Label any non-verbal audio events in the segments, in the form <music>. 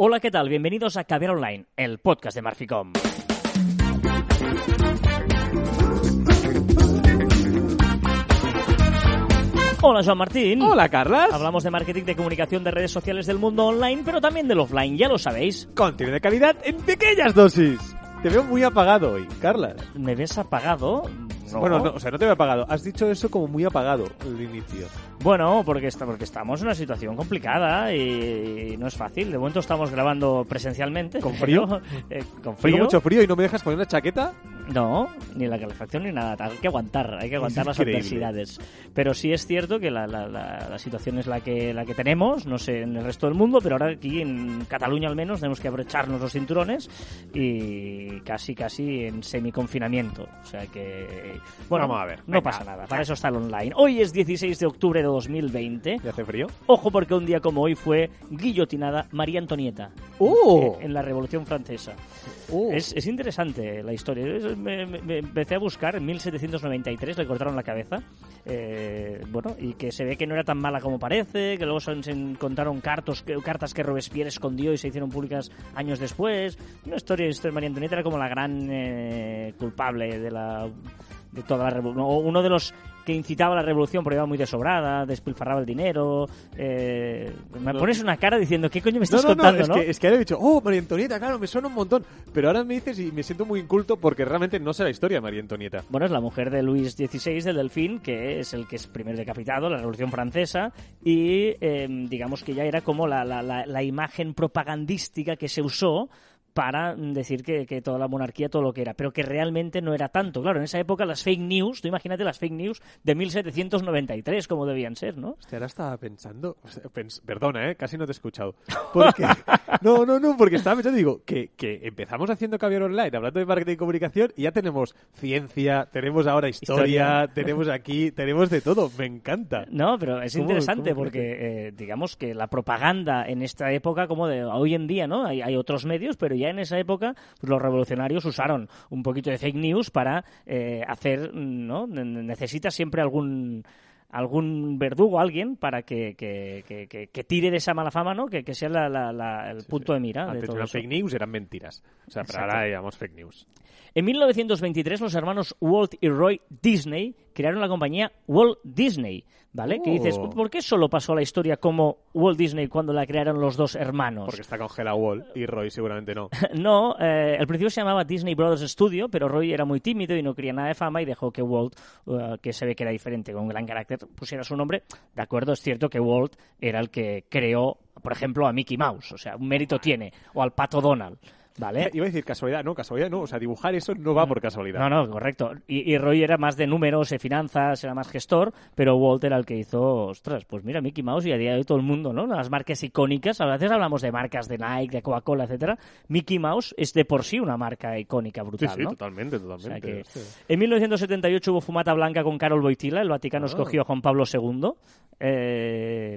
Hola, ¿qué tal? Bienvenidos a Caber Online, el podcast de Marficom. Hola, Joan Martín. Hola, Carlas. Hablamos de marketing, de comunicación, de redes sociales del mundo online, pero también del offline, ya lo sabéis. Contenido de calidad en pequeñas dosis. Te veo muy apagado hoy, Carlas. ¿Me ves apagado? No. Bueno, no, o sea, no te veo apagado. Has dicho eso como muy apagado al inicio. Bueno, porque, está, porque estamos en una situación complicada y no es fácil. De momento estamos grabando presencialmente. ¿Con frío? <laughs> Eh, con Tengo frío. mucho frío y no me dejas poner una chaqueta. No, ni la calefacción ni nada. Hay que aguantar, hay que aguantar las increíble. adversidades. Pero sí es cierto que la, la- la- la situación es la que, la que tenemos, no sé en el resto del mundo, pero ahora aquí en Cataluña al menos tenemos que abrecharnos los cinturones y casi, casi en semi-confinamiento. O sea que, bueno, Vamos a ver, no venga. pasa nada, para eso está el online. Hoy es 16 de octubre de 2020. ¿Y hace frío? Ojo porque un día como hoy fue guillotinada María Antonieta ¡Oh! en la Revolución Francesa. Oh. Es, es interesante la historia. Es- me, me- empecé a buscar, en 1793 le cortaron la cabeza. Eh, bueno, y que se ve que no era tan mala como parece, que luego se, encontraron cartos, cartas que Robespierre escondió y se hicieron públicas años después. Una historia, esto de María Antonieta era como la gran eh, culpable de la de toda la revolución. Uno de los que incitaba a la revolución porque iba muy desobrada, despilfarraba el dinero. eh, me No. pones una cara diciendo, ¿qué coño me estás no, no, contando, es, no? Que, es que ahora he dicho, oh, María Antonieta, claro, me suena un montón. Pero ahora me dices y me siento muy inculto porque realmente no sé la historia de María Antonieta. Bueno, es la mujer de Luis XVI, del Delfín, que es el que es primer decapitado, la Revolución Francesa, y eh, digamos que ya era como la, la- la- la imagen propagandística que se usó para decir que, que toda la monarquía, todo lo que era, pero que realmente no era tanto. Claro, en esa época las fake news, tú imagínate las fake news de 1793, como debían ser, ¿no? Hostia, ahora estaba pensando, pens- perdona, ¿eh? casi no te he escuchado. Porque, <laughs> no, no, no, porque estaba pensando, digo, que, que empezamos haciendo Caviar Online, hablando de marketing y comunicación, y ya tenemos ciencia, tenemos ahora historia, Historia. <laughs> tenemos aquí, tenemos de todo, me encanta. No, pero es ¿Cómo- interesante cómo porque, eh, digamos que la propaganda en esta época, como de hoy en día, ¿no? Hay, hay otros medios, pero ya en esa época pues, los revolucionarios usaron un poquito de fake news para eh, hacer, ¿no? Ne- Necesitas siempre algún algún verdugo, alguien, para que, que, que- tire de esa mala fama, ¿no? Que, que sea la- la- la- el punto de mira de Antes todo eran eso. fake news, eran mentiras. O sea, pero ahora llamamos fake news. En 1923 los hermanos Walt y Roy Disney crearon la compañía Walt Disney, ¿vale? Que Oh. dices, ¿por qué solo pasó la historia como Walt Disney cuando la crearon los dos hermanos? Porque está congelado Wall y Roy seguramente no. <laughs> No, eh, al principio se llamaba Disney Brothers Studio, pero Roy era muy tímido y no quería nada de fama y dejó que Walt, eh, que se ve que era diferente, con un gran carácter, pusiera su nombre. De acuerdo, es cierto que Walt era el que creó, por ejemplo, a Mickey Mouse, o sea, un mérito tiene, o al Pato Donald, ¿vale? Iba a decir casualidad, no, casualidad no. O sea, dibujar eso no va por casualidad. No, no, correcto. Y, y Roy era más de números, de finanzas, era más gestor, pero Walt era el que hizo, ostras, pues mira, Mickey Mouse y a día de hoy todo el mundo, ¿no? Las marcas icónicas, a veces hablamos de marcas de Nike, de Coca-Cola, etcétera. Mickey Mouse es de por sí una marca icónica Sí, brutal, sí, ¿no? totalmente, O sea totalmente. que Sí. en 1978 hubo fumata blanca con Carol Boitila, el Vaticano Ah. escogió a Juan Pablo II. Eh,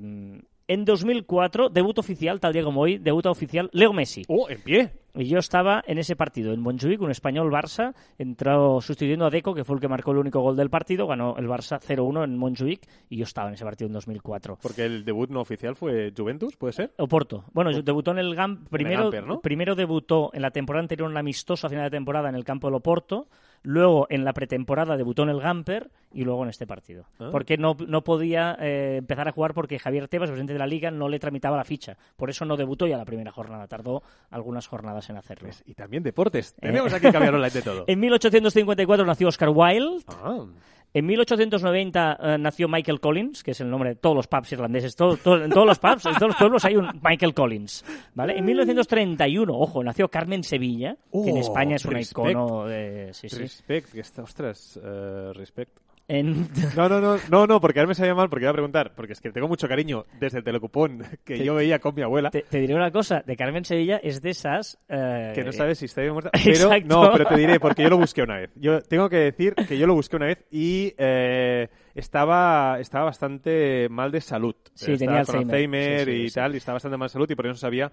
en 2004, debut oficial, tal día como hoy, debuta oficial Leo Messi. Oh, en pie. Y yo estaba en ese partido, en Montjuic, un español Barça, entró sustituyendo a Deco, que fue el que marcó el único gol del partido, ganó el Barça 0-1 en Montjuic, y yo estaba en ese partido en 2004. Porque el debut no oficial fue Juventus, ¿puede ser? Oporto. Bueno, debutó en el GAM, primero, Gamper, ¿no? primero debutó en la temporada anterior en el amistoso a final de temporada en el campo del Oporto, luego en la pretemporada debutó en el Gamper y luego en este partido. Ah. Porque no, no podía eh, empezar a jugar porque Javier Tebas, presidente de la liga, no le tramitaba la ficha. Por eso no debutó ya la primera jornada, tardó algunas jornadas en hacerlo. Pues, y también deportes. Tenemos aquí Caviar Online de todo. <laughs> En 1854 nació Oscar Wilde. Ah, En 1890 eh, nació Michael Collins, que es el nombre de todos los pubs irlandeses. Todo- todo- en todos los pubs, en todos los pueblos hay un Michael Collins. ¿vale? En 1931, ojo, nació Carmen Sevilla, que en Oh, España es un icono de... Sí, sí. respect, que está, ostras, eh, respect. En- No, no, no, no, no, porque ahora me sabía mal, porque iba a preguntar, porque es que tengo mucho cariño desde el telecupón <laughs> que yo veía con mi abuela, te, te diré una cosa, de Carmen Sevilla es de esas... eh, que no sabes si está o muerta, <laughs> pero Exacto. no, pero te diré, porque yo lo busqué una vez. Yo tengo que decir que yo lo busqué una vez y eh, estaba, estaba bastante mal de salud. Sí, Estaba tenía con Alzheimer. Alzheimer Sí, sí, y sí. tal, y estaba bastante mal de salud y por eso no sabía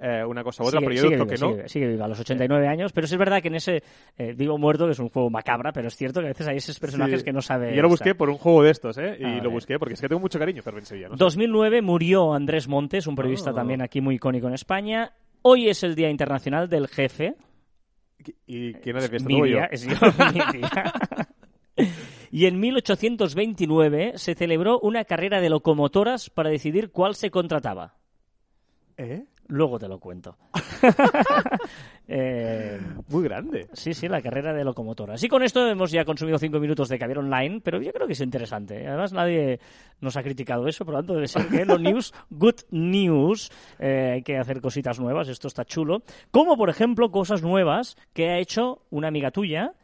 eh, una cosa u otra, Sigue- pero yo sigue viva, que no. sigue, sigue viva, a los 89 años, pero sí es verdad que en ese eh, Vivo Muerto, que es un juego macabra, pero es cierto que a veces hay esos personajes Sí. que no sabe Yo lo busqué estar. por un juego de estos, ¿eh? Y Ah, lo busqué porque es que tengo mucho cariño, Carmen Sevilla. ¿no? 2009 murió Andrés Montes, un periodista Ah. también aquí muy icónico en España. Hoy es el Día Internacional del Jefe. ¿Y quién hace fiesta? Mi ¿Tú o yo? día, es yo, <laughs> mi día. Y en 1829 se celebró una carrera de locomotoras para decidir cuál se contrataba. ¿Eh? Luego te lo cuento. <laughs> Eh, Muy grande. sí, sí, la carrera de locomotoras. Y con esto hemos ya consumido cinco minutos de Caviar Online, pero yo creo que es interesante. Además, nadie nos ha criticado eso, por lo tanto, debe ser que los news, good news, eh, hay que hacer cositas nuevas, esto está chulo. Como, por ejemplo, cosas nuevas que ha hecho una amiga tuya,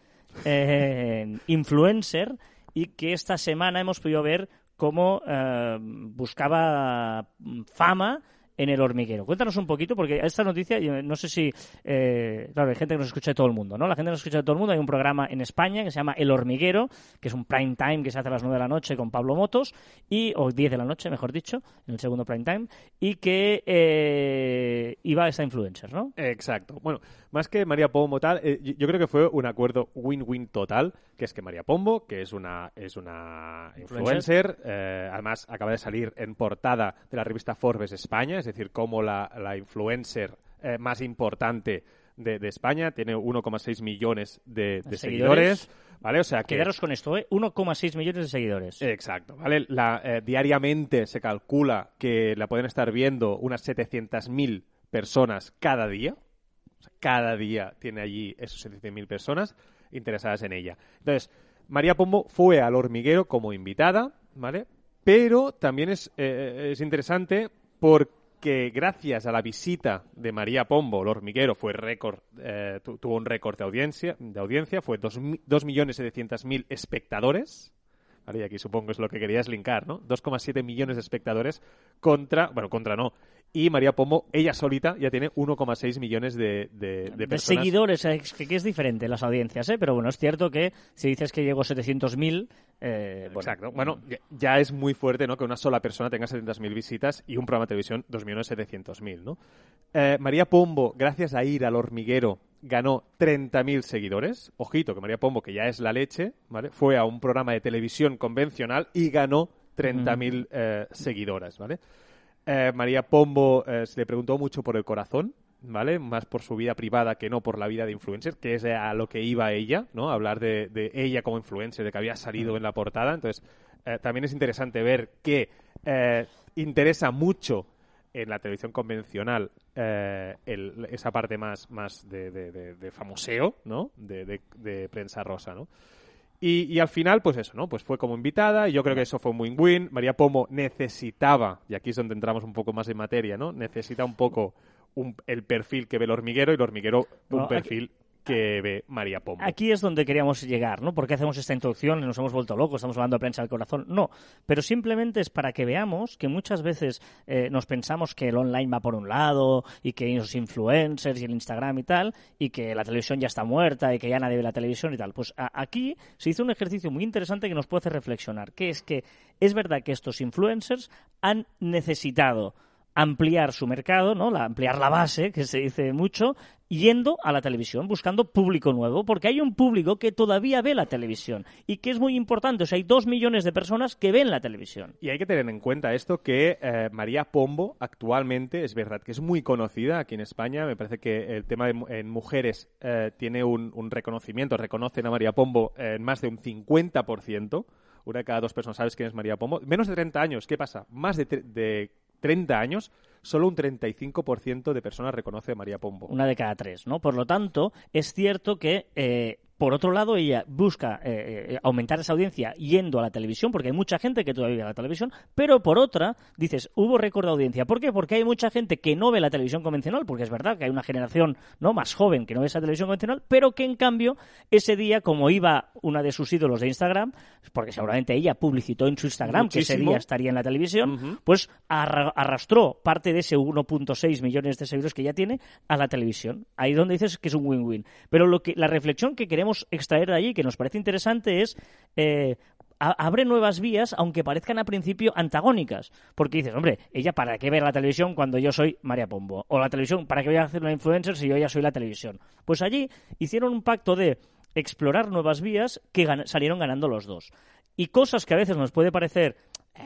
eh, influencer, y que esta semana hemos podido ver cómo eh, buscaba fama en el hormiguero. Cuéntanos un poquito, porque esta noticia, no sé si, eh, claro, hay gente que nos escucha de todo el mundo, ¿no? La gente nos escucha de todo el mundo. Hay un programa en España que se llama El Hormiguero, que es un prime time que se hace a las 9 de la noche con Pablo Motos, y, o 10 de la noche, mejor dicho, en el segundo prime time, y que eh, iba a esta influencer, ¿no? Exacto. Bueno, más que María Pombo tal, eh, yo yo creo que fue un acuerdo win-win total, que es que María Pombo, que es una es una influencer, eh, además acaba de salir en portada de la revista Forbes España, es decir, como la, la influencer eh, más importante de, de España, tiene 1,6 millones de, de Seguidores. seguidores, ¿vale? O sea que Quedaros con esto, ¿eh? 1,6 millones de seguidores. Exacto, ¿vale? La, eh, diariamente se calcula que la pueden estar viendo unas 700.000 personas cada día. Cada día tiene allí esos 700.000 personas interesadas en ella. Entonces, María Pombo fue al hormiguero como invitada, ¿vale? Pero también es, eh, es interesante porque gracias a la visita de María Pombo, el hormiguero fue récord, eh, tu- tuvo un récord de audiencia, de audiencia fue 2.700.000 espectadores, Vale, y aquí supongo es lo que querías linkar, ¿no? 2,7 millones de espectadores contra, bueno, contra no. Y María Pombo, ella solita, ya tiene 1,6 millones de, de, de de personas. seguidores, eh, es que, es diferente las audiencias, ¿eh? pero bueno, es cierto que si dices que llegó 700.000, eh, bueno, Exacto. Bueno, ya- es muy fuerte, ¿no? Que una sola persona tenga 700.000 visitas y un programa de televisión 2.700.000, ¿no? Eh, María Pombo, gracias a ir al hormiguero, ganó 30.000 seguidores. Ojito, que María Pombo, que ya es la leche, ¿vale? Fue a un programa de televisión convencional y ganó 30.000 eh, seguidoras, ¿vale? Eh, María Pombo eh, se le preguntó mucho por el corazón, ¿vale? Más por su vida privada que no por la vida de influencer, que es a lo que iba ella, ¿no? Hablar de, de ella como influencer, de que había salido en la portada. Entonces, eh, también es interesante ver que eh, interesa mucho en la televisión convencional eh, el- esa parte más, más de, de- de- famoseo, ¿no? De prensa rosa, ¿no? Y, y al final, pues eso, ¿no? Pues fue como invitada y yo creo que eso fue un win-win. María Pomo necesitaba, y aquí es donde entramos un poco más en materia, ¿no? Necesita un poco un- el perfil que ve el hormiguero y el hormiguero un aquí- perfil que ve María Pombo. Aquí es donde queríamos llegar, ¿no? ¿Por qué hacemos esta introducción? Nos hemos vuelto locos, estamos hablando de prensa del corazón. No, pero simplemente es para que veamos que muchas veces eh, nos pensamos que el online va por un lado y que los influencers y el Instagram y tal, y que la televisión ya está muerta y que ya nadie ve la televisión y tal. Pues aquí se hizo un ejercicio muy interesante que nos puede hacer reflexionar, que es que es verdad que estos influencers han necesitado ampliar su mercado, ¿no? La, ampliar la base, que se dice mucho, yendo a la televisión, buscando público nuevo, porque hay un público que todavía ve la televisión y que es muy importante. O sea, hay dos millones de personas que ven la televisión. Y hay que tener en cuenta esto que eh, María Pombo actualmente es verdad que es muy conocida aquí en España. Me parece que el tema de en mujeres eh, tiene un, reconocimiento, reconocen a María Pombo en más de un 50%. Una de cada dos personas sabes quién es María Pombo. Menos de 30 años, ¿qué pasa? Más de, de 30 años, solo un 35% de personas reconoce a María Pombo. Una de cada tres, ¿no? Por lo tanto, es cierto que, eh, por otro lado, ella busca eh, eh, aumentar esa audiencia yendo a la televisión, porque hay mucha gente que todavía ve la televisión, pero por otra, dices, hubo récord de audiencia. ¿Por qué? Porque hay mucha gente que no ve la televisión convencional, porque es verdad que hay una generación no más joven que no ve esa televisión convencional, pero que en cambio, ese día, como iba una de sus ídolos de Instagram, porque seguramente ella publicitó en su Instagram que ese día estaría en la televisión, Ujú. pues arra- arrastró parte de ese 1.6 millones de seguidores que ya tiene a la televisión. Ahí donde dices que es un win-win. Pero lo que, la reflexión que queremos extraer de allí, que nos parece interesante, es eh, abre nuevas vías, aunque parezcan a principio antagónicas. Porque dices, hombre, ella para qué ver la televisión cuando yo soy María Pombo. O la televisión, ¿para qué voy a hacer una influencer si yo ya soy la televisión? Pues allí hicieron un pacto de explorar nuevas vías que salieron ganando los dos. Y cosas que a veces nos puede parecer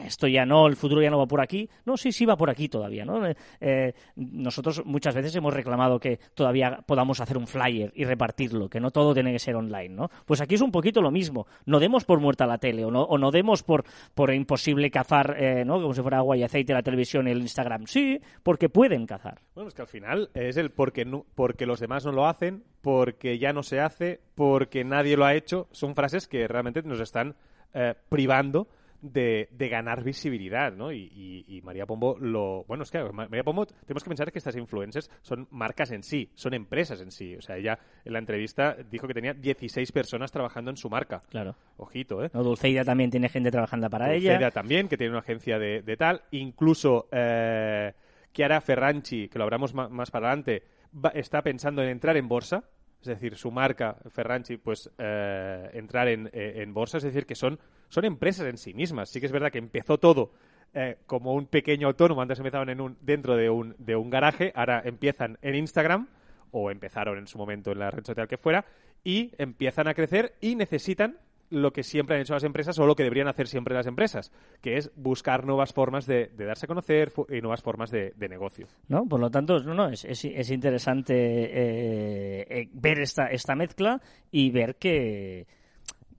esto ya no, el futuro ya no va por aquí. No, sí, sí va por aquí todavía, ¿no? Eh, eh, nosotros muchas veces hemos reclamado que todavía podamos hacer un flyer y repartirlo, que no todo tiene que ser online, ¿no? Pues aquí es un poquito lo mismo. No demos por muerta la tele o no, o no demos por, por imposible cazar, eh, ¿no? Como si fuera agua y aceite la televisión y el Instagram. Sí, porque pueden cazar. Bueno, es que al final es el porque, no, porque los demás no lo hacen, porque ya no se hace, porque nadie lo ha hecho. Son frases que realmente nos están eh, privando de, de, ganar visibilidad, ¿no? Y, y, y, María Pombo lo... Bueno, es que María Pombo, tenemos que pensar que estas influencers son marcas en sí, son empresas en sí. O sea, ella en la entrevista dijo que tenía 16 personas trabajando en su marca. Claro. Ojito, ¿eh? No, Dulceida también tiene gente trabajando para Dulceida ella. también, que tiene una agencia de, de tal. Incluso eh, Chiara Ferranchi, que lo hablamos más, más para adelante, va, está pensando en entrar en bolsa es decir, su marca, Ferranchi, pues eh, entrar en, eh, en, bolsa, es decir, que son, son empresas en sí mismas. Sí que es verdad que empezó todo eh, como un pequeño autónomo, antes empezaban en un, dentro de un, de un garaje, ahora empiezan en Instagram, o empezaron en su momento en la red social que fuera, y empiezan a crecer y necesitan lo que siempre han hecho las empresas o lo que deberían hacer siempre las empresas, que es buscar nuevas formas de, darse a conocer y nuevas formas de, negocio. No, por lo tanto, no, no es interesante eh, eh, ver esta, esta mezcla y ver que,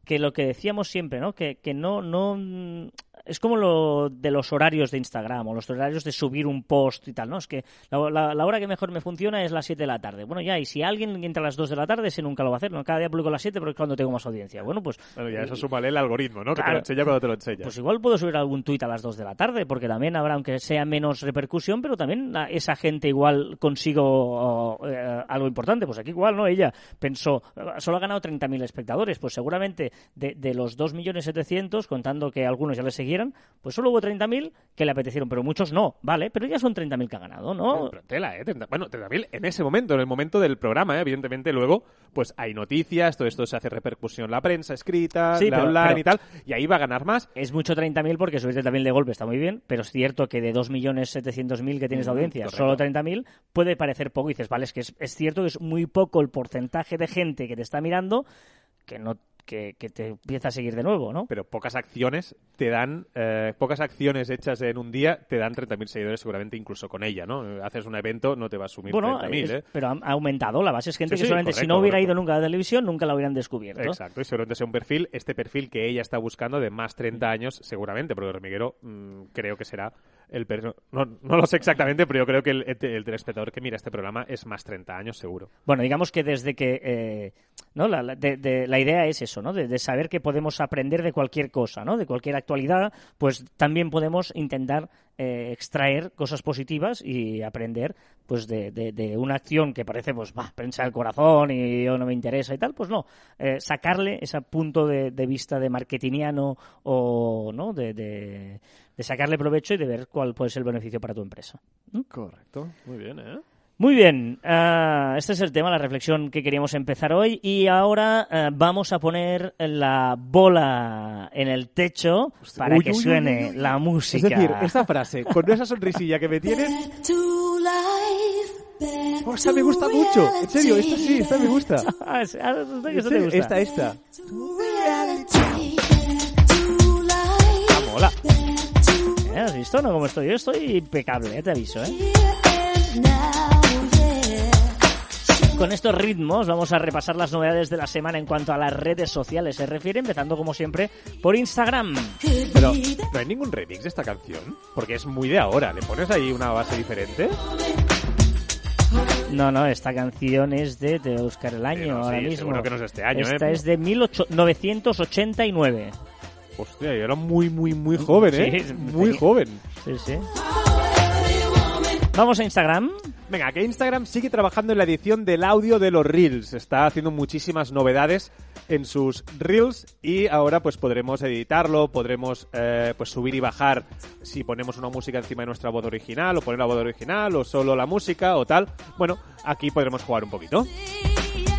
que lo que decíamos siempre, ¿no? Que, que no, no es como lo de los horarios de Instagram o los horarios de subir un post y tal, ¿no? Es que la, la, la, hora que mejor me funciona es las 7 de la tarde. Bueno, ya, y si alguien entra a las 2 de la tarde, ese nunca lo va a hacer, ¿no? Cada día publico a las 7 porque es cuando tengo más audiencia. Bueno, pues... Bueno, ya eso súmale el algoritmo, ¿no? Claro, que te lo enseña cuando te lo enseña. Pues igual puedo subir algún tuit a las 2 de la tarde porque también habrá, aunque sea menos repercusión, pero también esa gente igual consigo uh, eh, algo importante. Pues aquí igual, ¿no? Ella pensó, solo ha ganado 30.000 espectadores, pues seguramente de, de los 2.700.000, contando que algunos ya le pues solo hubo 30.000 que le apetecieron, pero muchos no, ¿vale? Pero ya son 30.000 que ha ganado, ¿no? Pero tela, ¿eh? 30, bueno, 30.000 en ese momento, en el momento del programa, ¿eh? Evidentemente luego, pues hay noticias, todo esto se hace repercusión en la prensa escrita, sí, la pero, online pero, y tal, y ahí va a ganar más. Es mucho 30.000 porque subir 30.000 de golpe está muy bien, pero es cierto que de 2.700.000 que tienes de audiencia, correcto. solo 30.000 puede parecer poco. Y dices, vale, es que es, es cierto que es muy poco el porcentaje de gente que te está mirando que no que, que, te empieza a seguir de nuevo, ¿no? Pero pocas acciones te dan, eh, pocas acciones hechas en un día te dan 30.000 seguidores seguramente incluso con ella, ¿no? Haces un evento, no te va a sumir bueno, 30.000, ¿eh? Pero ha aumentado, la base es gente sí, que sí, solamente correcto, si no hubiera correcto. ido nunca a la televisión nunca la hubieran descubierto. Exacto, y seguramente sea un perfil, este perfil que ella está buscando de más 30 años seguramente, porque Hormiguero mmm, creo que será el no, no, lo sé exactamente, pero yo creo que el, el, el, telespectador que mira este programa es más 30 años seguro. Bueno, digamos que desde que eh, no la, de, de, la idea es eso, ¿no? De, de, saber que podemos aprender de cualquier cosa, ¿no? De cualquier actualidad, pues también podemos intentar eh, extraer cosas positivas y aprender pues de, de, de, una acción que parece pues prensa el corazón y yo no me interesa y tal, pues no, eh, sacarle ese punto de, vista de marketingiano o no de, de, sacarle provecho y de ver cuál puede ser el beneficio para tu empresa. Correcto, muy bien, ¿eh? Muy bien, uh, este es el tema, la reflexión que queríamos empezar hoy y ahora uh, vamos a poner la bola en el techo Hostia, para uy, que uy, suene uy, la música. Es decir, esta frase, con esa sonrisilla que me tienes... Oh, esta me gusta mucho, en serio, esta sí, esta me gusta. Ah, esta, te gusta. Esta, esta. Ah, mola. ¿Eh? ¿Has visto? No, como estoy yo, estoy impecable, ¿eh? te aviso, ¿eh? Con estos ritmos vamos a repasar las novedades de la semana en cuanto a las redes sociales se refiere, empezando como siempre por Instagram. Pero no hay ningún remix de esta canción, porque es muy de ahora. ¿Le pones ahí una base diferente? No, no, esta canción es de, a buscar el año sí, ahora sí, mismo. Que no es este año, Esta ¿eh? es de 1989. Hostia, yo era muy, muy, muy joven, ¿eh? Sí, muy joven. Sí, sí. Vamos a Instagram. Venga, que Instagram sigue trabajando en la edición del audio de los Reels. Está haciendo muchísimas novedades en sus Reels y ahora pues podremos editarlo, podremos eh, pues subir y bajar si ponemos una música encima de nuestra voz original o poner la voz original o solo la música o tal. Bueno, aquí podremos jugar un poquito.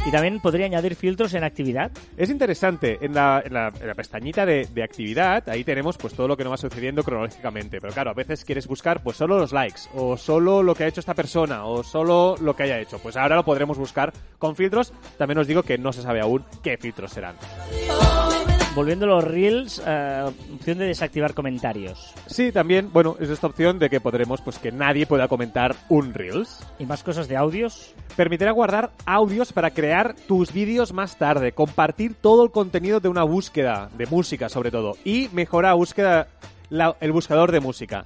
Y también podría añadir filtros en actividad. Es interesante, en la, pestañita de, de, actividad, ahí tenemos pues todo lo que nos va sucediendo cronológicamente. Pero claro, a veces quieres buscar pues solo los likes, o solo lo que ha hecho esta persona, o solo lo que haya hecho. Pues ahora lo podremos buscar con filtros. También os digo que no se sabe aún qué filtros serán. Volviendo a los Reels, eh, opción de desactivar comentarios. Sí, también, bueno, es esta opción de que podremos, pues que nadie pueda comentar un Reels. ¿Y más cosas de audios? Permitirá guardar audios para crear tus vídeos más tarde, compartir todo el contenido de una búsqueda, de música sobre todo, y mejora búsqueda, la- el buscador de música.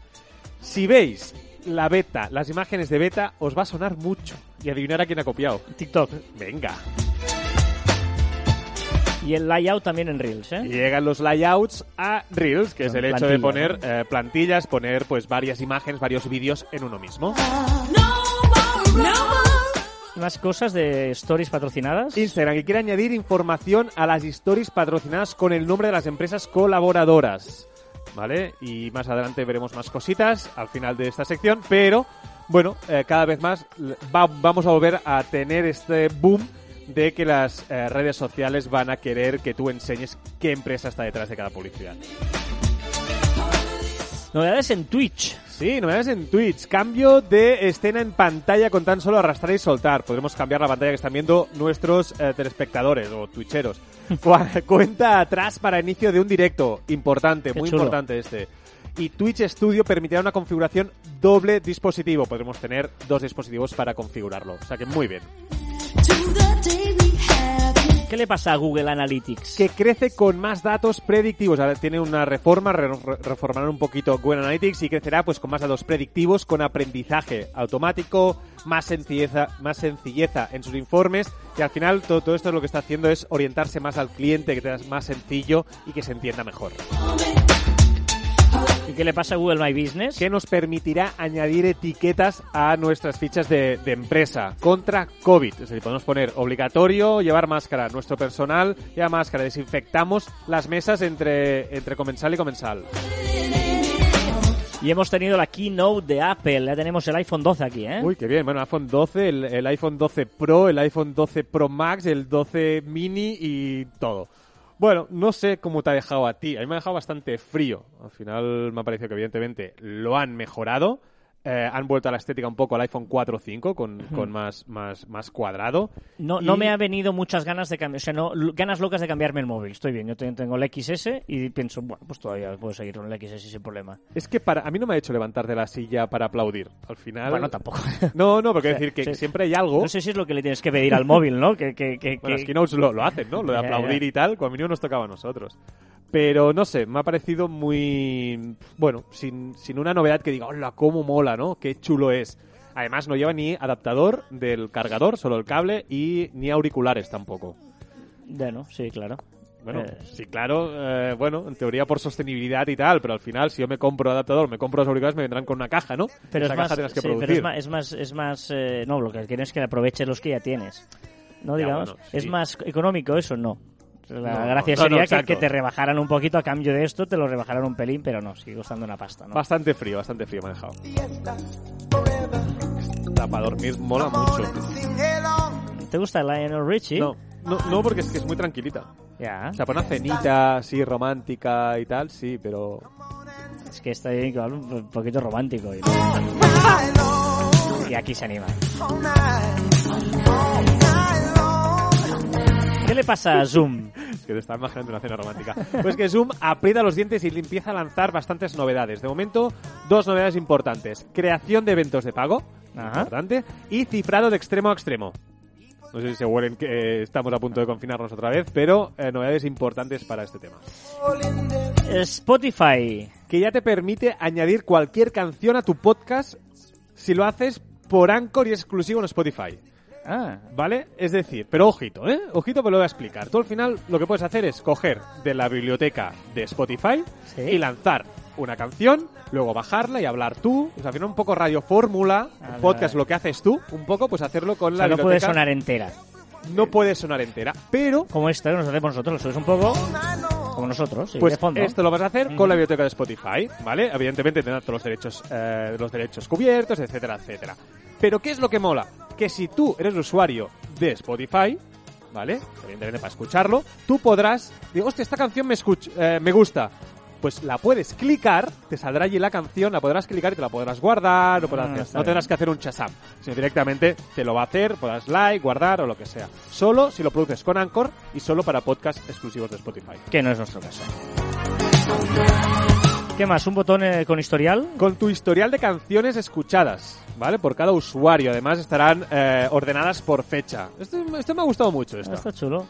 Si veis la beta, las imágenes de beta, os va a sonar mucho. Y adivinar a quién ha copiado. TikTok. Venga. Y el layout también en Reels, Y ¿eh? llegan los layouts a Reels, que es el hecho de poner eh, plantillas, poner pues varias imágenes, varios vídeos en uno mismo. Más cosas de stories patrocinadas. Instagram que quiere añadir información a las stories patrocinadas con el nombre de las empresas colaboradoras. ¿Vale? Y más adelante veremos más cositas al final de esta sección, pero bueno, eh, cada vez más va- vamos a volver a tener este boom de que las eh, redes sociales van a querer que tú enseñes qué empresa está detrás de cada publicidad. Novedades en Twitch. Sí, novedades en Twitch. Cambio de escena en pantalla con tan solo arrastrar y soltar. Podremos cambiar la pantalla que están viendo nuestros eh, telespectadores o twitcheros. <laughs> Cu- Cuenta atrás para inicio de un directo. Importante, Qué muy chulo. importante este. Y Twitch Studio permitirá una configuración doble dispositivo. Podremos tener dos dispositivos para configurarlo. O sea que muy bien. ¿Qué le pasa a Google Analytics? que crece con más datos predictivos. Ahora tiene una reforma, re- re- reformarán un poquito Google Analytics y crecerá pues con más datos predictivos, con aprendizaje automático, más sencilleza, más en sus informes y al final todo, todo esto lo que está haciendo es orientarse más al cliente, que sea más sencillo y que se entienda mejor. ¿Y qué le pasa a Google My Business? Que nos permitirá añadir etiquetas a nuestras fichas de, de empresa contra COVID. Es decir, podemos poner obligatorio llevar máscara, nuestro personal lleva máscara, desinfectamos las mesas entre, entre comensal y comensal. Y hemos tenido la keynote de Apple. Ya tenemos el iPhone 12 aquí, ¿eh? Uy, qué bien. Bueno, iPhone 12, el, el iPhone 12 Pro, el iPhone 12 Pro Max, el 12 Mini y todo. Bueno, no sé cómo te ha dejado a ti. A mí me ha dejado bastante frío. Al final me ha parecido que evidentemente lo han mejorado. Eh, han vuelto a la estética un poco al iPhone 4 o 5 con, con más, más, más cuadrado. No, no me ha venido muchas ganas de cambiar, o sea, no, ganas locas de cambiarme el móvil. Estoy bien, yo te- tengo el XS y pienso, bueno, pues todavía puedo seguir con el XS sin problema. Es que para a mí no me ha hecho levantar de la silla para aplaudir. Al final... Bueno, tampoco. <laughs> No, no, porque Sí, decir que sí. siempre hay algo... No sé si es lo que le tienes que pedir al móvil, ¿no? Que, que, que, Bueno, que- las keynotes lo, lo hacen, ¿no? Lo de aplaudir y tal, como mínimo nos tocaba a nosotros. Pero no sé, me ha parecido muy. Bueno, sin, sin una novedad que diga, hola, cómo mola, ¿no? Qué chulo es. Además, no lleva ni adaptador del cargador, solo el cable, y ni auriculares tampoco. Bueno, sí, claro. Bueno, Eh. sí, claro, eh, bueno, en teoría por sostenibilidad y tal, pero al final, si yo me compro adaptador, me compro los auriculares, me vendrán con una caja, ¿no? Pero Esa es caja más, tienes que sí, pero es más, es más, es más, eh, no, lo que quieres es que aproveches los que ya tienes. No Ya, digamos, bueno, es más económico eso, no. La No, gracia no, no, sería que, te rebajaran un poquito a cambio de esto, te lo rebajaran un pelín, pero no, sigue costando una pasta, ¿no? Bastante frío, bastante frío me ha dejado. Para dormir mola mucho. ¿Te gusta Lionel Richie? No, no, no, porque es que es muy tranquilita. Ya, O sea, para una cenita así romántica y tal, sí, pero... es que está bien, un poquito romántico. Y, y aquí se anima. ¿Qué le pasa a Zoom? Es <laughs> que te estaba imaginando una cena romántica. Pues que Zoom aprieta los dientes y empieza a lanzar bastantes novedades. De momento, dos novedades importantes. Creación de eventos de pago, Ajá. importante, y cifrado de extremo a extremo. No sé si se huelen que eh, estamos a punto de confinarnos otra vez, pero eh, novedades importantes para este tema. Spotify. Que ya te permite añadir cualquier canción a tu podcast si lo haces por Anchor y exclusivo en Spotify. Ah, ¿Vale? Es decir, pero ojito, ¿eh? Ojito, pero lo voy a explicar. Tú al final lo que puedes hacer es coger de la biblioteca de Spotify Sí. y lanzar una canción, luego bajarla y hablar tú. O sea, al final un poco radio fórmula, podcast, lo que haces tú, un poco, pues hacerlo con o la sea, no puede biblioteca. sonar entera. No puede sonar entera, pero Como esta que nos hacemos nosotros, lo subes un poco como nosotros, sí, pues de fondo. esto lo vas a hacer con la biblioteca de Spotify, ¿vale? Evidentemente tendrás todos los derechos, eh, los derechos cubiertos, etcétera, etcétera. Pero ¿qué es lo que mola? Que si tú eres usuario de Spotify, ¿vale? Evidentemente para escucharlo, tú podrás, digo, hostia, esta canción me, eh, me gusta. pues la puedes clicar, te saldrá allí la canción, la podrás clicar y te la podrás guardar, podrás Ah, hacer. está no tendrás que hacer un chasam, sino directamente te lo va a hacer, podrás like, guardar o lo que sea. Solo si lo produces con Anchor y solo para podcasts exclusivos de Spotify. Que no es nuestro caso. ¿Qué más? ¿Un botón eh, con historial? Con tu historial de canciones escuchadas, ¿vale? Por cada usuario. Además estarán eh, ordenadas por fecha. Esto, esto me ha gustado mucho. Esto. está chulo.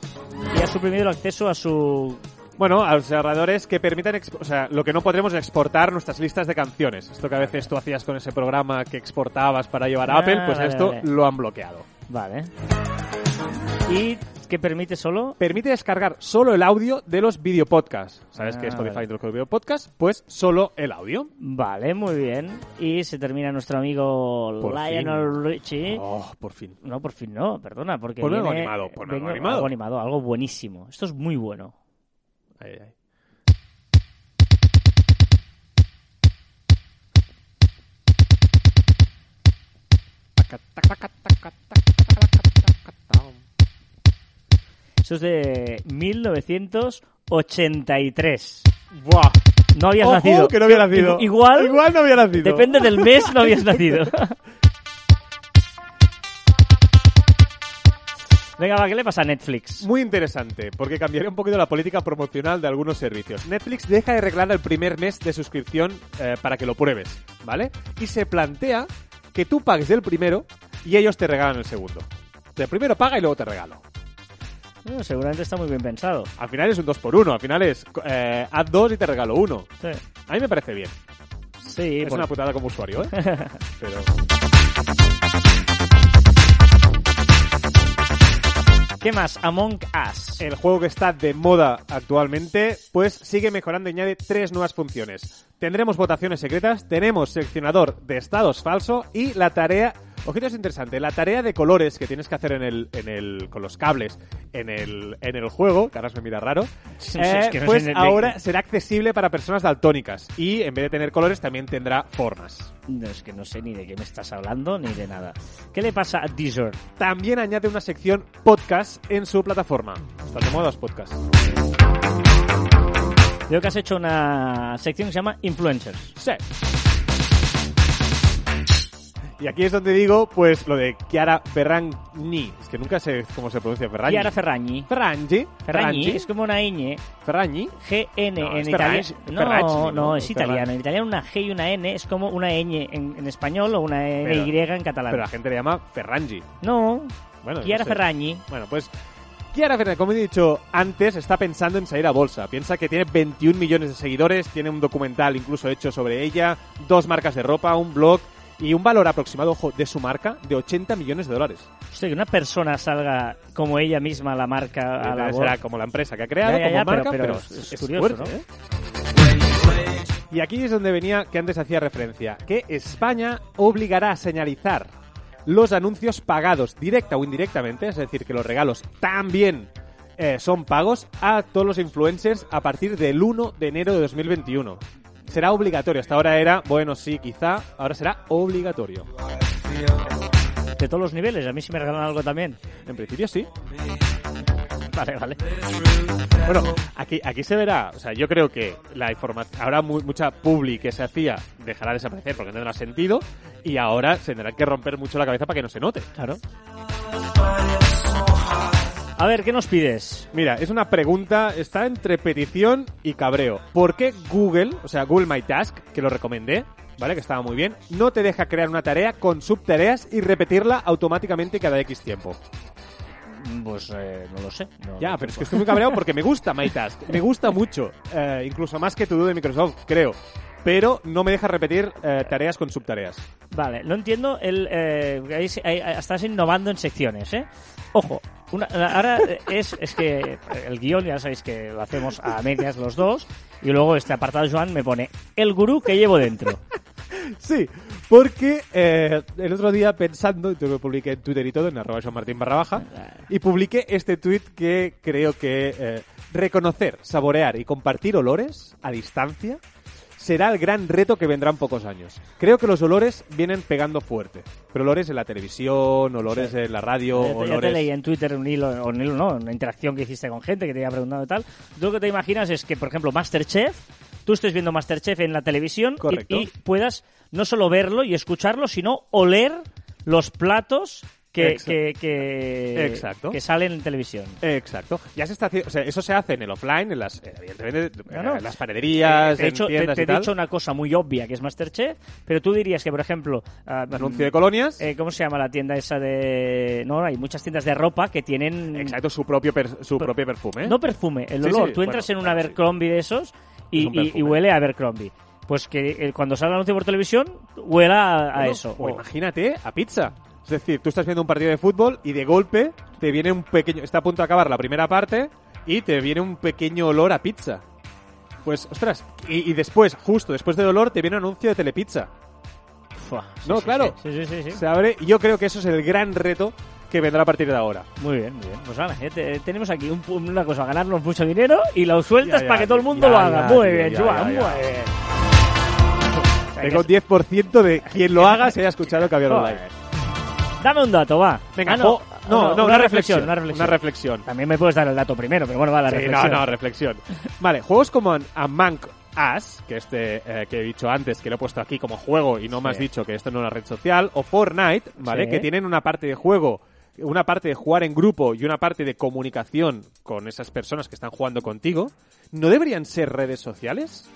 Y ha suprimido el acceso a su... Bueno, a los narradores que permitan, o sea, lo que no podremos es exportar nuestras listas de canciones. Esto que a veces tú hacías con ese programa que exportabas para llevar a Ah, Apple, pues vale, esto vale. lo han bloqueado. Vale. ¿Y qué permite solo? Permite descargar solo el audio de los videopodcasts. ¿Sabes Ah, que Spotify vale. introdujo el videopodcast? Pues solo el audio. Vale, muy bien. Y se termina nuestro amigo Por Lionel Richie. Oh, por fin. No, por fin no, perdona, porque algo viene- animado, ponme algo animado. algo animado, algo buenísimo. Esto es muy bueno. Ay, ay. Esto es de 1983. Buah. No habías Ojo, nacido. que no había nacido. Igual, Igual no había nacido. depende del mes, no habías nacido. <laughs> Venga, va, ¿qué le pasa a Netflix? Muy interesante, porque cambiaría un poquito la política promocional de algunos servicios. Netflix deja de arreglar el primer mes de suscripción eh, para que lo pruebes, ¿vale? Y se plantea que tú pagues el primero y ellos te regalan el segundo. El primero paga y luego te regalo. Bueno, seguramente está muy bien pensado. Al final es un 2 por 1 al final es eh, haz dos y te regalo uno. Sí, A mí me parece bien. sí es por- una putada como usuario, ¿eh? <laughs> Pero... ¿Qué más? Among Us. El juego que está de moda actualmente, pues sigue mejorando y añade tres nuevas funciones. Tendremos votaciones secretas, tenemos seleccionador de estados falso y la tarea, ojito es interesante, la tarea de colores que tienes que hacer en el, en el, con los cables en el, en el juego, que ahora se me mira raro, Sí, eh, es que no pues de- ahora será accesible para personas daltónicas y en vez de tener colores también tendrá formas. No, es que no sé ni de qué me estás hablando ni de nada. ¿Qué le pasa a Deezer? También añade una sección podcast en su plataforma. Están de moda los podcasts. Veo que has hecho una sección que se llama Influencers. Sí. Y aquí es donde digo, pues, lo de Chiara Ferragni. Es que nunca sé cómo se pronuncia Ferragni. Chiara Ferragni. Ferragni. Ferragni es como una ñ. Ferragni. GN No, en italiano. No, no, ¿no? es italiano. En italiano una G y una N es como una ñ en, en español o una Pero- NY en catalán. Pero la gente le llama Ferragni. No, Bueno, Chiara no sé. Ferragni. Bueno, pues Chiara Ferragni, como he dicho antes, está pensando en salir a bolsa. Piensa que tiene 21 millones de seguidores, tiene un documental incluso hecho sobre ella, dos marcas de ropa, un blog y un valor aproximado, ojo, de su marca de 80 millones de dólares. Hostia, que una persona salga como ella misma la marca a la será como la empresa que ha creado, Ya, ya, como ya, marca, pero pero, es- es, es curioso, fuerte, ¿no? ¿eh? Y aquí es donde venía que antes hacía referencia, que España obligará a señalizar los anuncios pagados directa o indirectamente, es decir, que los regalos también eh, son pagos a todos los influencers a partir del 1 de enero de 2021. Será obligatorio, hasta ahora era, bueno, sí, quizá, ahora será obligatorio. De todos los niveles, a mí sí me regalan algo también. En principio sí. Vale, vale. Bueno, aquí, aquí se verá, o sea, yo creo que la información, ahora mu- mucha publi que se hacía dejará de desaparecer porque no tendrá sentido y ahora se tendrá que romper mucho la cabeza para que no se note. Claro. A ver, ¿qué nos pides? Mira, es una pregunta, está entre petición y cabreo. ¿Por qué Google, o sea, Google My Task, que lo recomendé, ¿vale? Que estaba muy bien, no te deja crear una tarea con subtareas y repetirla automáticamente cada X tiempo? Pues eh, no lo sé. No Ya, lo pero es que estoy muy cabreado porque me gusta MyTask. Me gusta mucho. eh, incluso más que todo de Microsoft, creo. Pero no me deja repetir eh, tareas con subtareas. Vale, no entiendo el... Eh, estás innovando en secciones, ¿eh? Ojo, una, ahora es, es que el guion ya sabéis que lo hacemos a medias los dos y luego este apartado Joan me pone el gurú que llevo dentro. Sí, porque eh, el otro día pensando, yo lo publiqué en Twitter y todo, en arroba Joan Martín barra baja, y publiqué este tweet que creo que eh, reconocer, saborear y compartir olores a distancia será el gran reto que vendrá en pocos años. Creo que los olores vienen pegando fuerte. Pero olores en la televisión, olores en la radio, Ya te, ya te olores... leí en Twitter un hilo, o un hilo no, una interacción que hiciste con gente que te iba preguntando y tal. Tú lo que te imaginas es que, por ejemplo, Masterchef tú estés viendo Masterchef en la televisión y, puedas no solo verlo y escucharlo, sino oler los platos que, que, que, Exacto. que salen en televisión. Exacto. Ya se está haciendo, o sea, eso se hace en el offline, en las, eh, evidentemente, No, no. en las panaderías, Eh, de hecho, te, tiendas te y he dicho una cosa muy obvia que es Masterchef, pero tú dirías que, por ejemplo, ah, Anuncio de colonias. eh, ¿cómo se llama la tienda esa de...? No, hay muchas tiendas de ropa que tienen... Exacto, su propio, per- su propio perfume. No perfume, el Sí, olor. sí, Tú entras bueno, en un Abercrombie de esos y, huele a Abercrombie. Pues que eh, cuando sale el anuncio por televisión, huela a, a Bueno, eso. O O- imagínate a pizza. Es decir, tú estás viendo un partido de fútbol y de golpe te viene un pequeño. Está a punto de acabar la primera parte y te viene un pequeño olor a pizza. Pues, ostras. Y, y después, justo después del olor, te viene un anuncio de telepizza. Fua, sí, No, sí, claro. Sí, sí, sí. sí. Se abre y yo creo que eso es el gran reto que vendrá a partir de ahora. Muy bien, muy bien. Pues ya te- tenemos aquí un una cosa, ganarnos mucho dinero y lo sueltas para que todo el mundo ya, lo haga. ya, muy bien, Joan, muy bien. Tengo que un 10% de quien lo haga se haya escuchado Caviar Joder. Online. Dame un dato, va. Venga, Ah, no, no, una, reflexión, una reflexión. Una reflexión. También me puedes dar el dato primero, pero bueno, va la Sí, reflexión. no, no, reflexión. Vale, juegos como Among Us, que este eh, que he dicho antes, que lo he puesto aquí como juego y no me has Sí. dicho que esto no es una red social, o Fortnite, ¿vale? Sí. Que tienen una parte de juego, una parte de jugar en grupo y una parte de comunicación con esas personas que están jugando contigo, ¿no deberían ser redes sociales?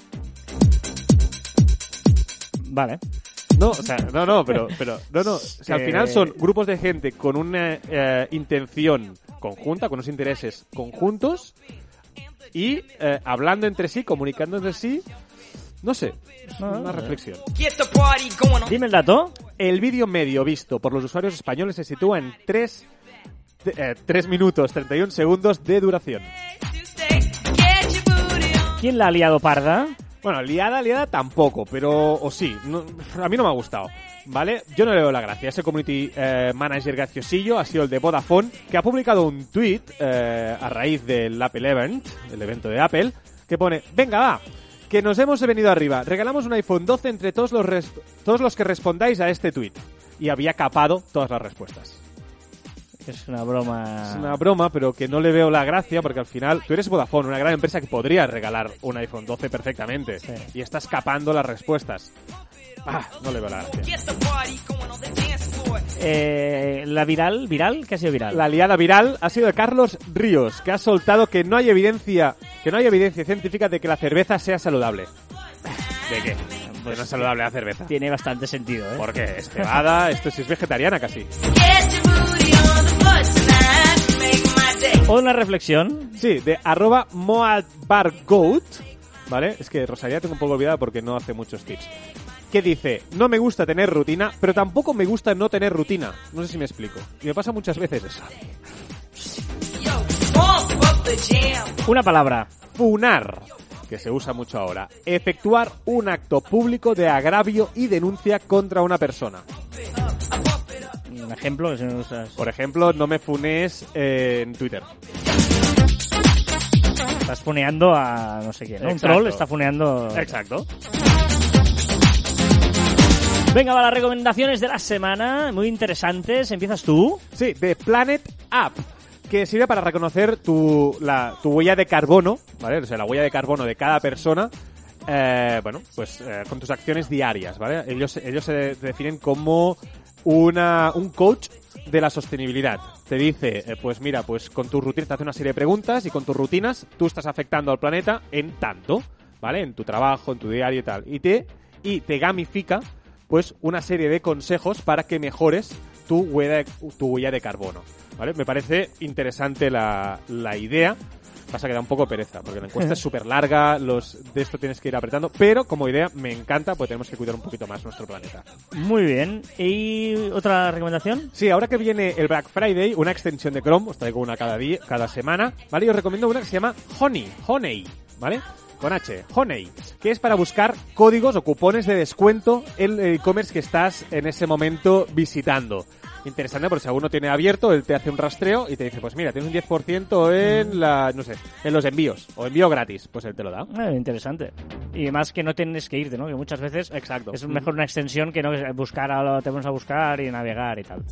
Vale. No, o sea, no, no, pero, pero, no, no. O sea, al final son grupos de gente con una eh, intención conjunta, con unos intereses conjuntos y eh, hablando entre sí, comunicando entre sí. No sé, No, una reflexión. Dime el dato. El vídeo medio visto por los usuarios españoles se sitúa en 3, minutos 31 segundos de duración. ¿Quién la ha liado parda? Bueno, liada, liada tampoco, pero o sí, no- a mí no me ha gustado. ¿Vale? Yo no le veo la gracia. Ese community eh, manager graciosillo ha sido el de Vodafone, que ha publicado un tweet eh, a raíz del Apple Event, el evento de Apple, que pone, venga va, que nos hemos venido arriba, regalamos un iPhone 12 entre todos los, todos los que respondáis a este tweet. Y había capado todas las respuestas. Es una broma. Es una broma, pero que no le veo la gracia porque al final tú eres Vodafone, una gran empresa que podría regalar un iPhone 12 perfectamente. Sí. Y está escapando las respuestas. Ah, no le veo la gracia. Eh, la viral, viral, ¿qué ha sido viral? La liada viral ha sido de Carlos Ríos, que ha soltado que no hay evidencia, que no hay evidencia científica de que la cerveza sea saludable. ¿De qué? Pues no es saludable la cerveza. Tiene bastante sentido, ¿eh? ¿Por qué? Es cebada, esto sí es vegetariana casi. O una reflexión. Sí, de arroba moadbargoat, ¿vale? Es que Rosalía tengo un poco olvidada porque no hace muchos tips. Que dice, no me gusta tener rutina, pero tampoco me gusta no tener rutina. No sé si me explico. Y me pasa muchas veces eso. Una palabra. Funar, que se usa mucho ahora. Efectuar un acto público de agravio y denuncia contra una persona. Un ejemplo se me usas. Por ejemplo, no me funes eh, en Twitter. Estás funeando a no sé quién. ¿no? Un troll está funeando. Exacto. Venga, va las recomendaciones de la semana. Muy interesantes. ¿Empiezas tú? Sí, de Planet App, que sirve para reconocer tu, la, tu huella de carbono, ¿vale? O sea, la huella de carbono de cada persona, eh, bueno, pues eh, con tus acciones diarias, ¿vale? Ellos, ellos se definen como una, un coach de la sostenibilidad. Te dice, eh, pues mira, pues con tu rutina te hace una serie de preguntas y con tus rutinas tú estás afectando al planeta en tanto, ¿vale? En tu trabajo, en tu diario y tal. Y te, y te gamifica pues una serie de consejos para que mejores tu huella tu huella de carbono. ¿vale? Me parece interesante la, la idea. Pasa que da un poco pereza, porque la encuesta es <laughs> súper larga, los de esto tienes que ir apretando, pero como idea me encanta, porque tenemos que cuidar un poquito más nuestro planeta. Muy bien. ¿Y otra recomendación? Sí, ahora que viene el Black Friday, una extensión de Chrome, os traigo una cada día, cada semana, ¿vale? Y os recomiendo una que se llama Honey, Honey, ¿vale? Con H, Honey, que es para buscar códigos o cupones de descuento en el e-commerce que estás en ese momento visitando. Interesante porque si alguno tiene abierto, él te hace un rastreo y te dice, pues mira, tienes un 10% en la, no sé, en los envíos, o envío gratis, pues él te lo da. Eh, interesante. Y más que no tienes que irte, ¿no? Que muchas veces Exacto. es mejor una extensión que no buscar, a lo te pones a buscar y navegar y tal.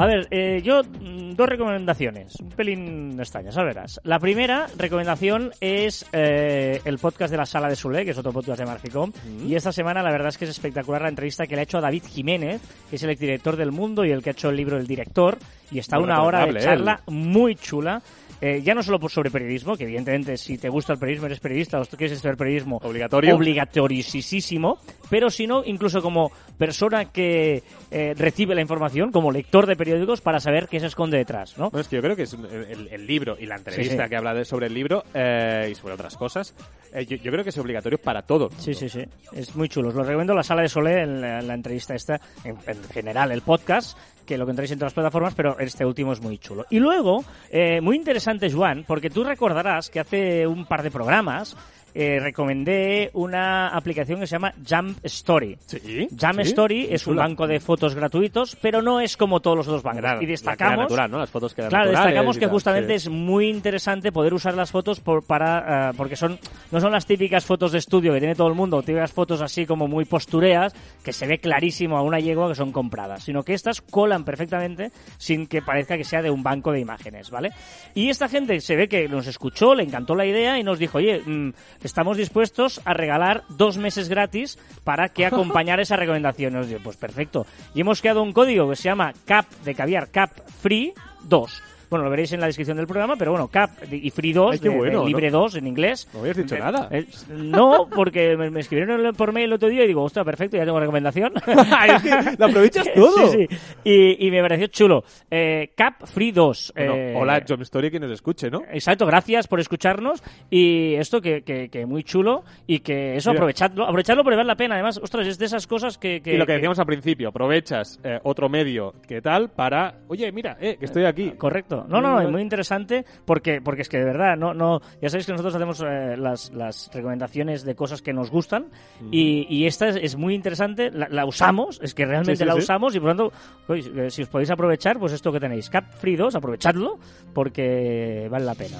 A ver, eh, yo mm, dos recomendaciones, un pelín extrañas, a verás. La primera recomendación es eh, el podcast de la Sala de Sule, que es otro podcast de Marficom. Y esta semana la verdad es que es espectacular la entrevista que le ha hecho a David Jiménez, que es el exdirector del Mundo y el que ha hecho el libro El Director. Y está Muy una hora de charla muy chula. Eh, ya no solo por sobre periodismo, que evidentemente si te gusta el periodismo, eres periodista o quieres estudiar periodismo, Obligatorio. obligatoriosísimo, pero si no, incluso como persona que eh, recibe la información, como lector de periódicos, para saber qué se esconde detrás, ¿no? Es que yo creo que es el, el libro y la entrevista sí. que habla de- sobre el libro eh, y sobre otras cosas, eh, yo, yo creo que es obligatorio para todo. Sí, sí, sí. Es muy chulo. Os lo recomiendo la sala de Solé en la, en la entrevista esta, en, en general el podcast, que lo encontráis en todas las plataformas, pero este último es muy chulo. Y luego, eh, muy interesante, Juan, porque tú recordarás que hace un par de programas eh, recomendé una aplicación que se llama Jump Story. Sí. Sí, Story es un banco de fotos gratuitos, pero no es como todos los otros bancos. Claro, y la destacamos era natural, ¿no? Las fotos que eran Claro, destacamos y que justamente sí. es muy interesante poder usar las fotos por, para ah, porque son no son las típicas fotos de estudio que tiene todo el mundo, típicas fotos así como muy postureas que se ve clarísimo a una yegua que son compradas, sino que estas colan perfectamente sin que parezca que sea de un banco de imágenes, ¿vale? Y esta gente se ve que nos escuchó, le encantó la idea y nos dijo, oye, mm, estamos dispuestos a regalar dos meses gratis para que acompañara esa recomendación. Nos dijo, pues perfecto. Y hemos creado un código que se llama CAP de caviar, CAP Free 2. Bueno, lo veréis en la descripción del programa, pero bueno, CAP y Free 2, Ay, qué de- de bueno, libre 2 en inglés. No habías dicho Eh, nada. eh, no, porque me, me escribieron por mail el otro día y digo, ostras, perfecto, ya tengo recomendación. <laughs> Lo aprovechas todo. Sí, sí. Y, y me pareció chulo. Eh, Cap Free 2. Bueno, eh, hola, John Story, que nos escuche, ¿no? Exacto, gracias por escucharnos y esto que, que, que muy chulo y que eso Mira. aprovechadlo, aprovechadlo porque vale la pena. Además, ostras, es de esas cosas que... que- y lo que decíamos al principio, aprovechas eh, otro medio que tal para, oye, mira, eh, que estoy aquí. Correcto. No, no, no, es muy interesante porque, porque es que de verdad, no, no, ya sabéis que nosotros hacemos eh, las, las recomendaciones de cosas que nos gustan y, y esta es, es muy interesante, la, la usamos, es que realmente Sí, sí, la sí. usamos y por lo tanto, eh, si os podéis aprovechar, pues esto que tenéis, Cap Free 2, aprovechadlo porque vale la pena.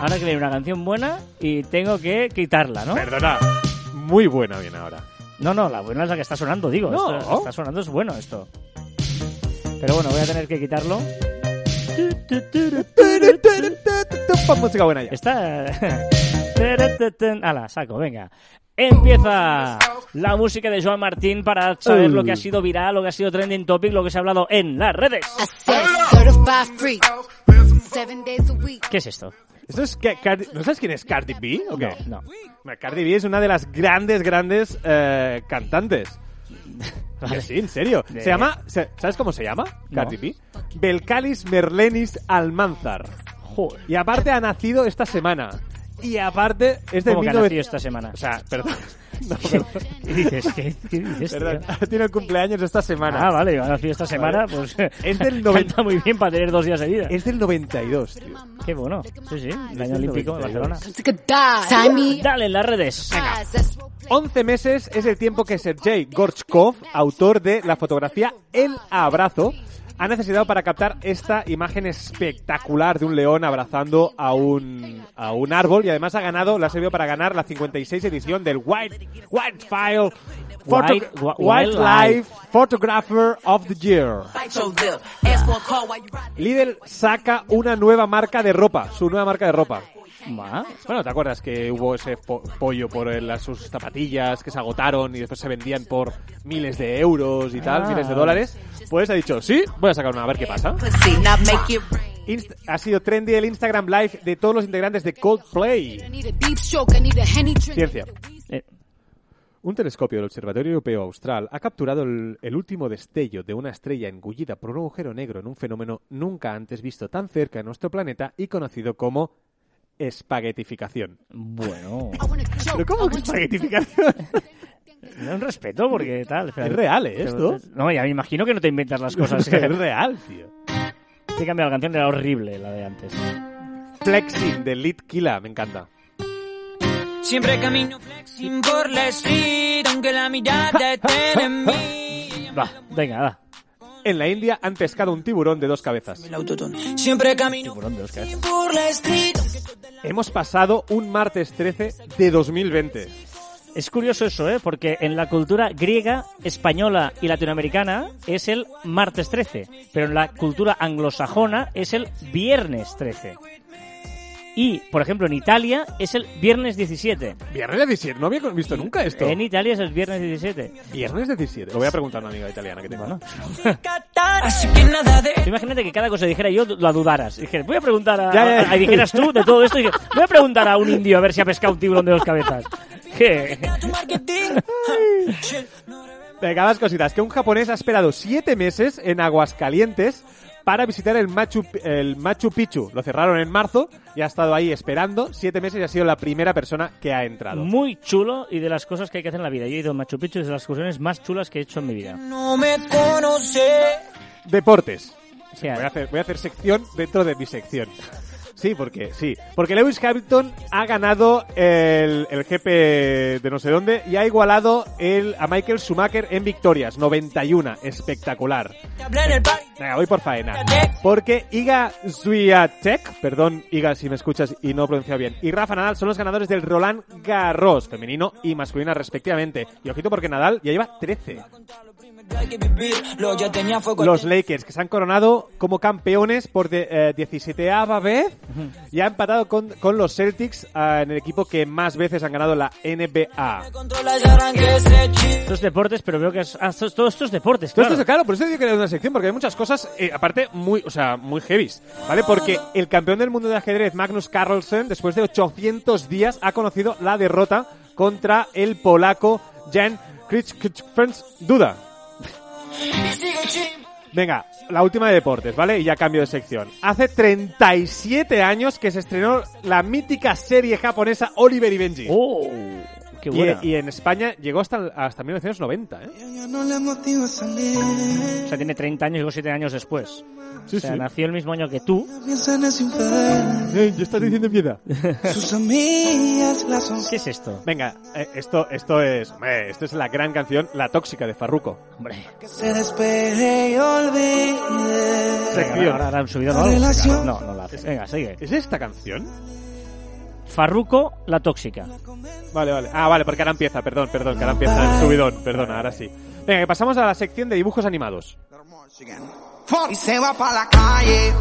Ahora que viene una canción buena y tengo que quitarla, ¿no? Perdona, muy buena viene ahora. No, no, la buena es la que está sonando, digo. No. Esto está sonando, es bueno esto. Pero bueno, voy a tener que quitarlo. Música buena ya. Está. <laughs> Ala, saco, venga. Empieza la música de Joan Martín para saber lo que ha sido viral, lo que ha sido trending topic, lo que se ha hablado en las redes. ¿Qué es esto? ¿Esto es que Cardi- ¿No sabes quién es Cardi B? ¿O qué? No. Cardi B es una de las grandes, grandes eh, cantantes. <laughs> Vale. Sí, en serio. De- Se llama, ¿sabes cómo se llama? No. Cardi B. Belcalis Merlenis Almanzar. Joder. Y aparte ha nacido esta semana. Y aparte es de ¿Cómo que ha 1900 nacido esta semana? O sea, perdón. No. <laughs> ¿Qué dices? ¿Qué, qué dices? Perdón. <laughs> Tiene el cumpleaños esta semana. Ah, vale, ha nacido esta semana, pues... Es del <laughs> noven- Canta muy bien para tener dos días seguidos. Es del 92, tío. Qué bueno. Sí, sí, el año olímpico de 92. Barcelona. Dale, en las redes. That's 11 meses es el tiempo que Sergei Gorchkov, autor de la fotografía El Abrazo, ha necesitado para captar esta imagen espectacular de un león abrazando a un, a un árbol y además ha ganado, le ha servido para ganar la 56 edición del White, Wildfire Photo- Wild- wi- Wildlife Photographer of the Year. Lidl saca una nueva marca de ropa, su nueva marca de ropa. Bueno, ¿te acuerdas que hubo ese po- pollo por el- las, sus zapatillas que se agotaron y después se vendían por miles de euros y tal, Ah. miles de dólares? Pues ha dicho, sí, voy a sacar una, a ver qué pasa. Ha sido trendy el Instagram Live de todos los integrantes de Coldplay. Ciencia. Eh, Un telescopio del Observatorio Europeo Austral ha capturado el, el último destello de una estrella engullida por un agujero negro en un fenómeno nunca antes visto tan cerca de nuestro planeta y conocido como espaguetificación. bueno. I wanna choke. ¿Pero cómo que espaguetificación? <laughs> Un respeto, porque tal. Es real, ¿eh, esto? No, ya me imagino que no te inventas las cosas. <laughs> es real, tío. He cambiado la canción, era horrible la de antes. Flexing de Lead Killa, me encanta. Siempre camino flexing por la street, aunque la mirada esté en mí. Va, venga, va. En la India han pescado un tiburón de dos cabezas. Siempre camino Tiburón de dos cabezas. por la street. Hemos pasado un martes 13 de 2020. Es curioso eso, ¿eh? Porque en la cultura griega, española y latinoamericana es el martes 13, pero en la cultura anglosajona es el viernes 13. Y, por ejemplo, en Italia es el viernes 17. Viernes 17, no había visto nunca esto. En Italia es el viernes 17. Viernes 17. Lo voy a preguntar a una amiga italiana que tengo. Tú imagínate que cada cosa dijera yo la dudaras. Dije, voy a preguntar a, Ya, ya, ya. a- y dijeras tú de todo esto. y dije, voy a preguntar a un indio a ver si ha pescado un tiburón de dos cabezas. ¿Qué? Venga, más cositas. Que un japonés ha esperado siete meses en Aguascalientes para visitar el Machu, el Machu Picchu. Lo cerraron en marzo y ha estado ahí esperando siete meses y ha sido la primera persona que ha entrado. Muy chulo y de las cosas que hay que hacer en la vida. Yo he ido a Machu Picchu y es de las excursiones más chulas que he hecho en mi vida. No me conoce. Deportes. Sea, Voy a, hacer, voy a hacer sección dentro de mi sección. Sí, porque sí. Porque Lewis Hamilton ha ganado el, el GP de no sé dónde y ha igualado el, a Michael Schumacher en victorias. 91. Espectacular. Venga, voy por faena. Porque Iga Swiatek, perdón Iga si me escuchas y no he pronunciado bien, y Rafa Nadal son los ganadores del Roland Garros, femenino y masculina respectivamente. Y ojito porque Nadal ya lleva 13. Los Lakers que se han coronado como campeones por de, eh, 17 vez y ha empatado con, con los Celtics ah, en el equipo que más veces han ganado la NBA. Estos deportes, pero veo que es, ah, estos- todos estos deportes, Todo claro. esto es claro, por eso digo que era una sección, porque hay muchas cosas, eh, aparte, muy, o sea, muy heavies, ¿vale? Porque el campeón del mundo de ajedrez, Magnus Carlsen, después de 800 días, ha conocido la derrota contra el polaco Jan Krzysztof Duda. Venga, la última de deportes, ¿vale? Y ya cambio de sección. Hace 37 años que se estrenó la mítica serie japonesa Oliver y Benji. ¡Oh! ¡Qué Y, buena! y en España llegó hasta, hasta 1990, ¿eh? O sea, tiene 30 años y luego 7 años después. Sí, o sea, sí. nació el mismo año que tú. Eh, ya estás diciendo miedo. <laughs> ¿Qué es esto? Venga, eh, esto, esto es, hombre, esto es la gran canción La Tóxica de Farruko. Hombre, Sección. ahora, ahora han subido ¿no? Venga, No, no la haces. Venga, sigue. ¿Es esta canción? Farruko, la tóxica. Vale, vale. Ah, vale, porque ahora empieza, perdón, perdón, que ahora empieza el subidón, perdona, ahora sí. Venga, que pasamos a la sección de dibujos animados. Y se va para la calle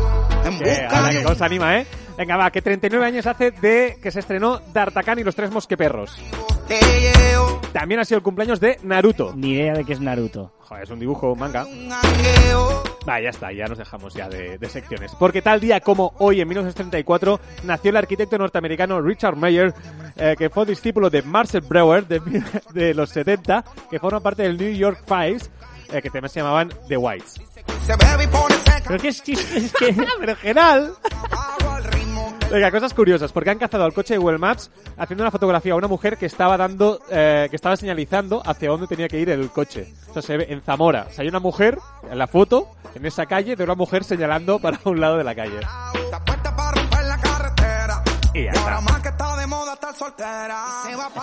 en Que, anima, ¿eh? Venga, va, que 39 años hace de que se estrenó D'Artagnan y los tres mosqueperros. También ha sido el cumpleaños de Naruto. Ni idea de qué es Naruto. Joder, es un dibujo, un manga. Va, ya está, ya nos dejamos ya de, de secciones. Porque tal día como hoy, en 1934, nació el arquitecto norteamericano Richard Mayer, eh, que fue discípulo de Marcel Breuer de, <laughs> de los 70, que forma parte del New York Files, eh, que también se llamaban The Whites. Pero que es, es que... Pero genial. Venga, cosas curiosas, porque han cazado al coche de Google Maps haciendo una fotografía a una mujer que estaba dando, eh, que estaba señalizando hacia dónde tenía que ir el coche. O sea, se ve en Zamora. O sea, hay una mujer en la foto, en esa calle, de una mujer señalando para un lado de la calle. Y ya está.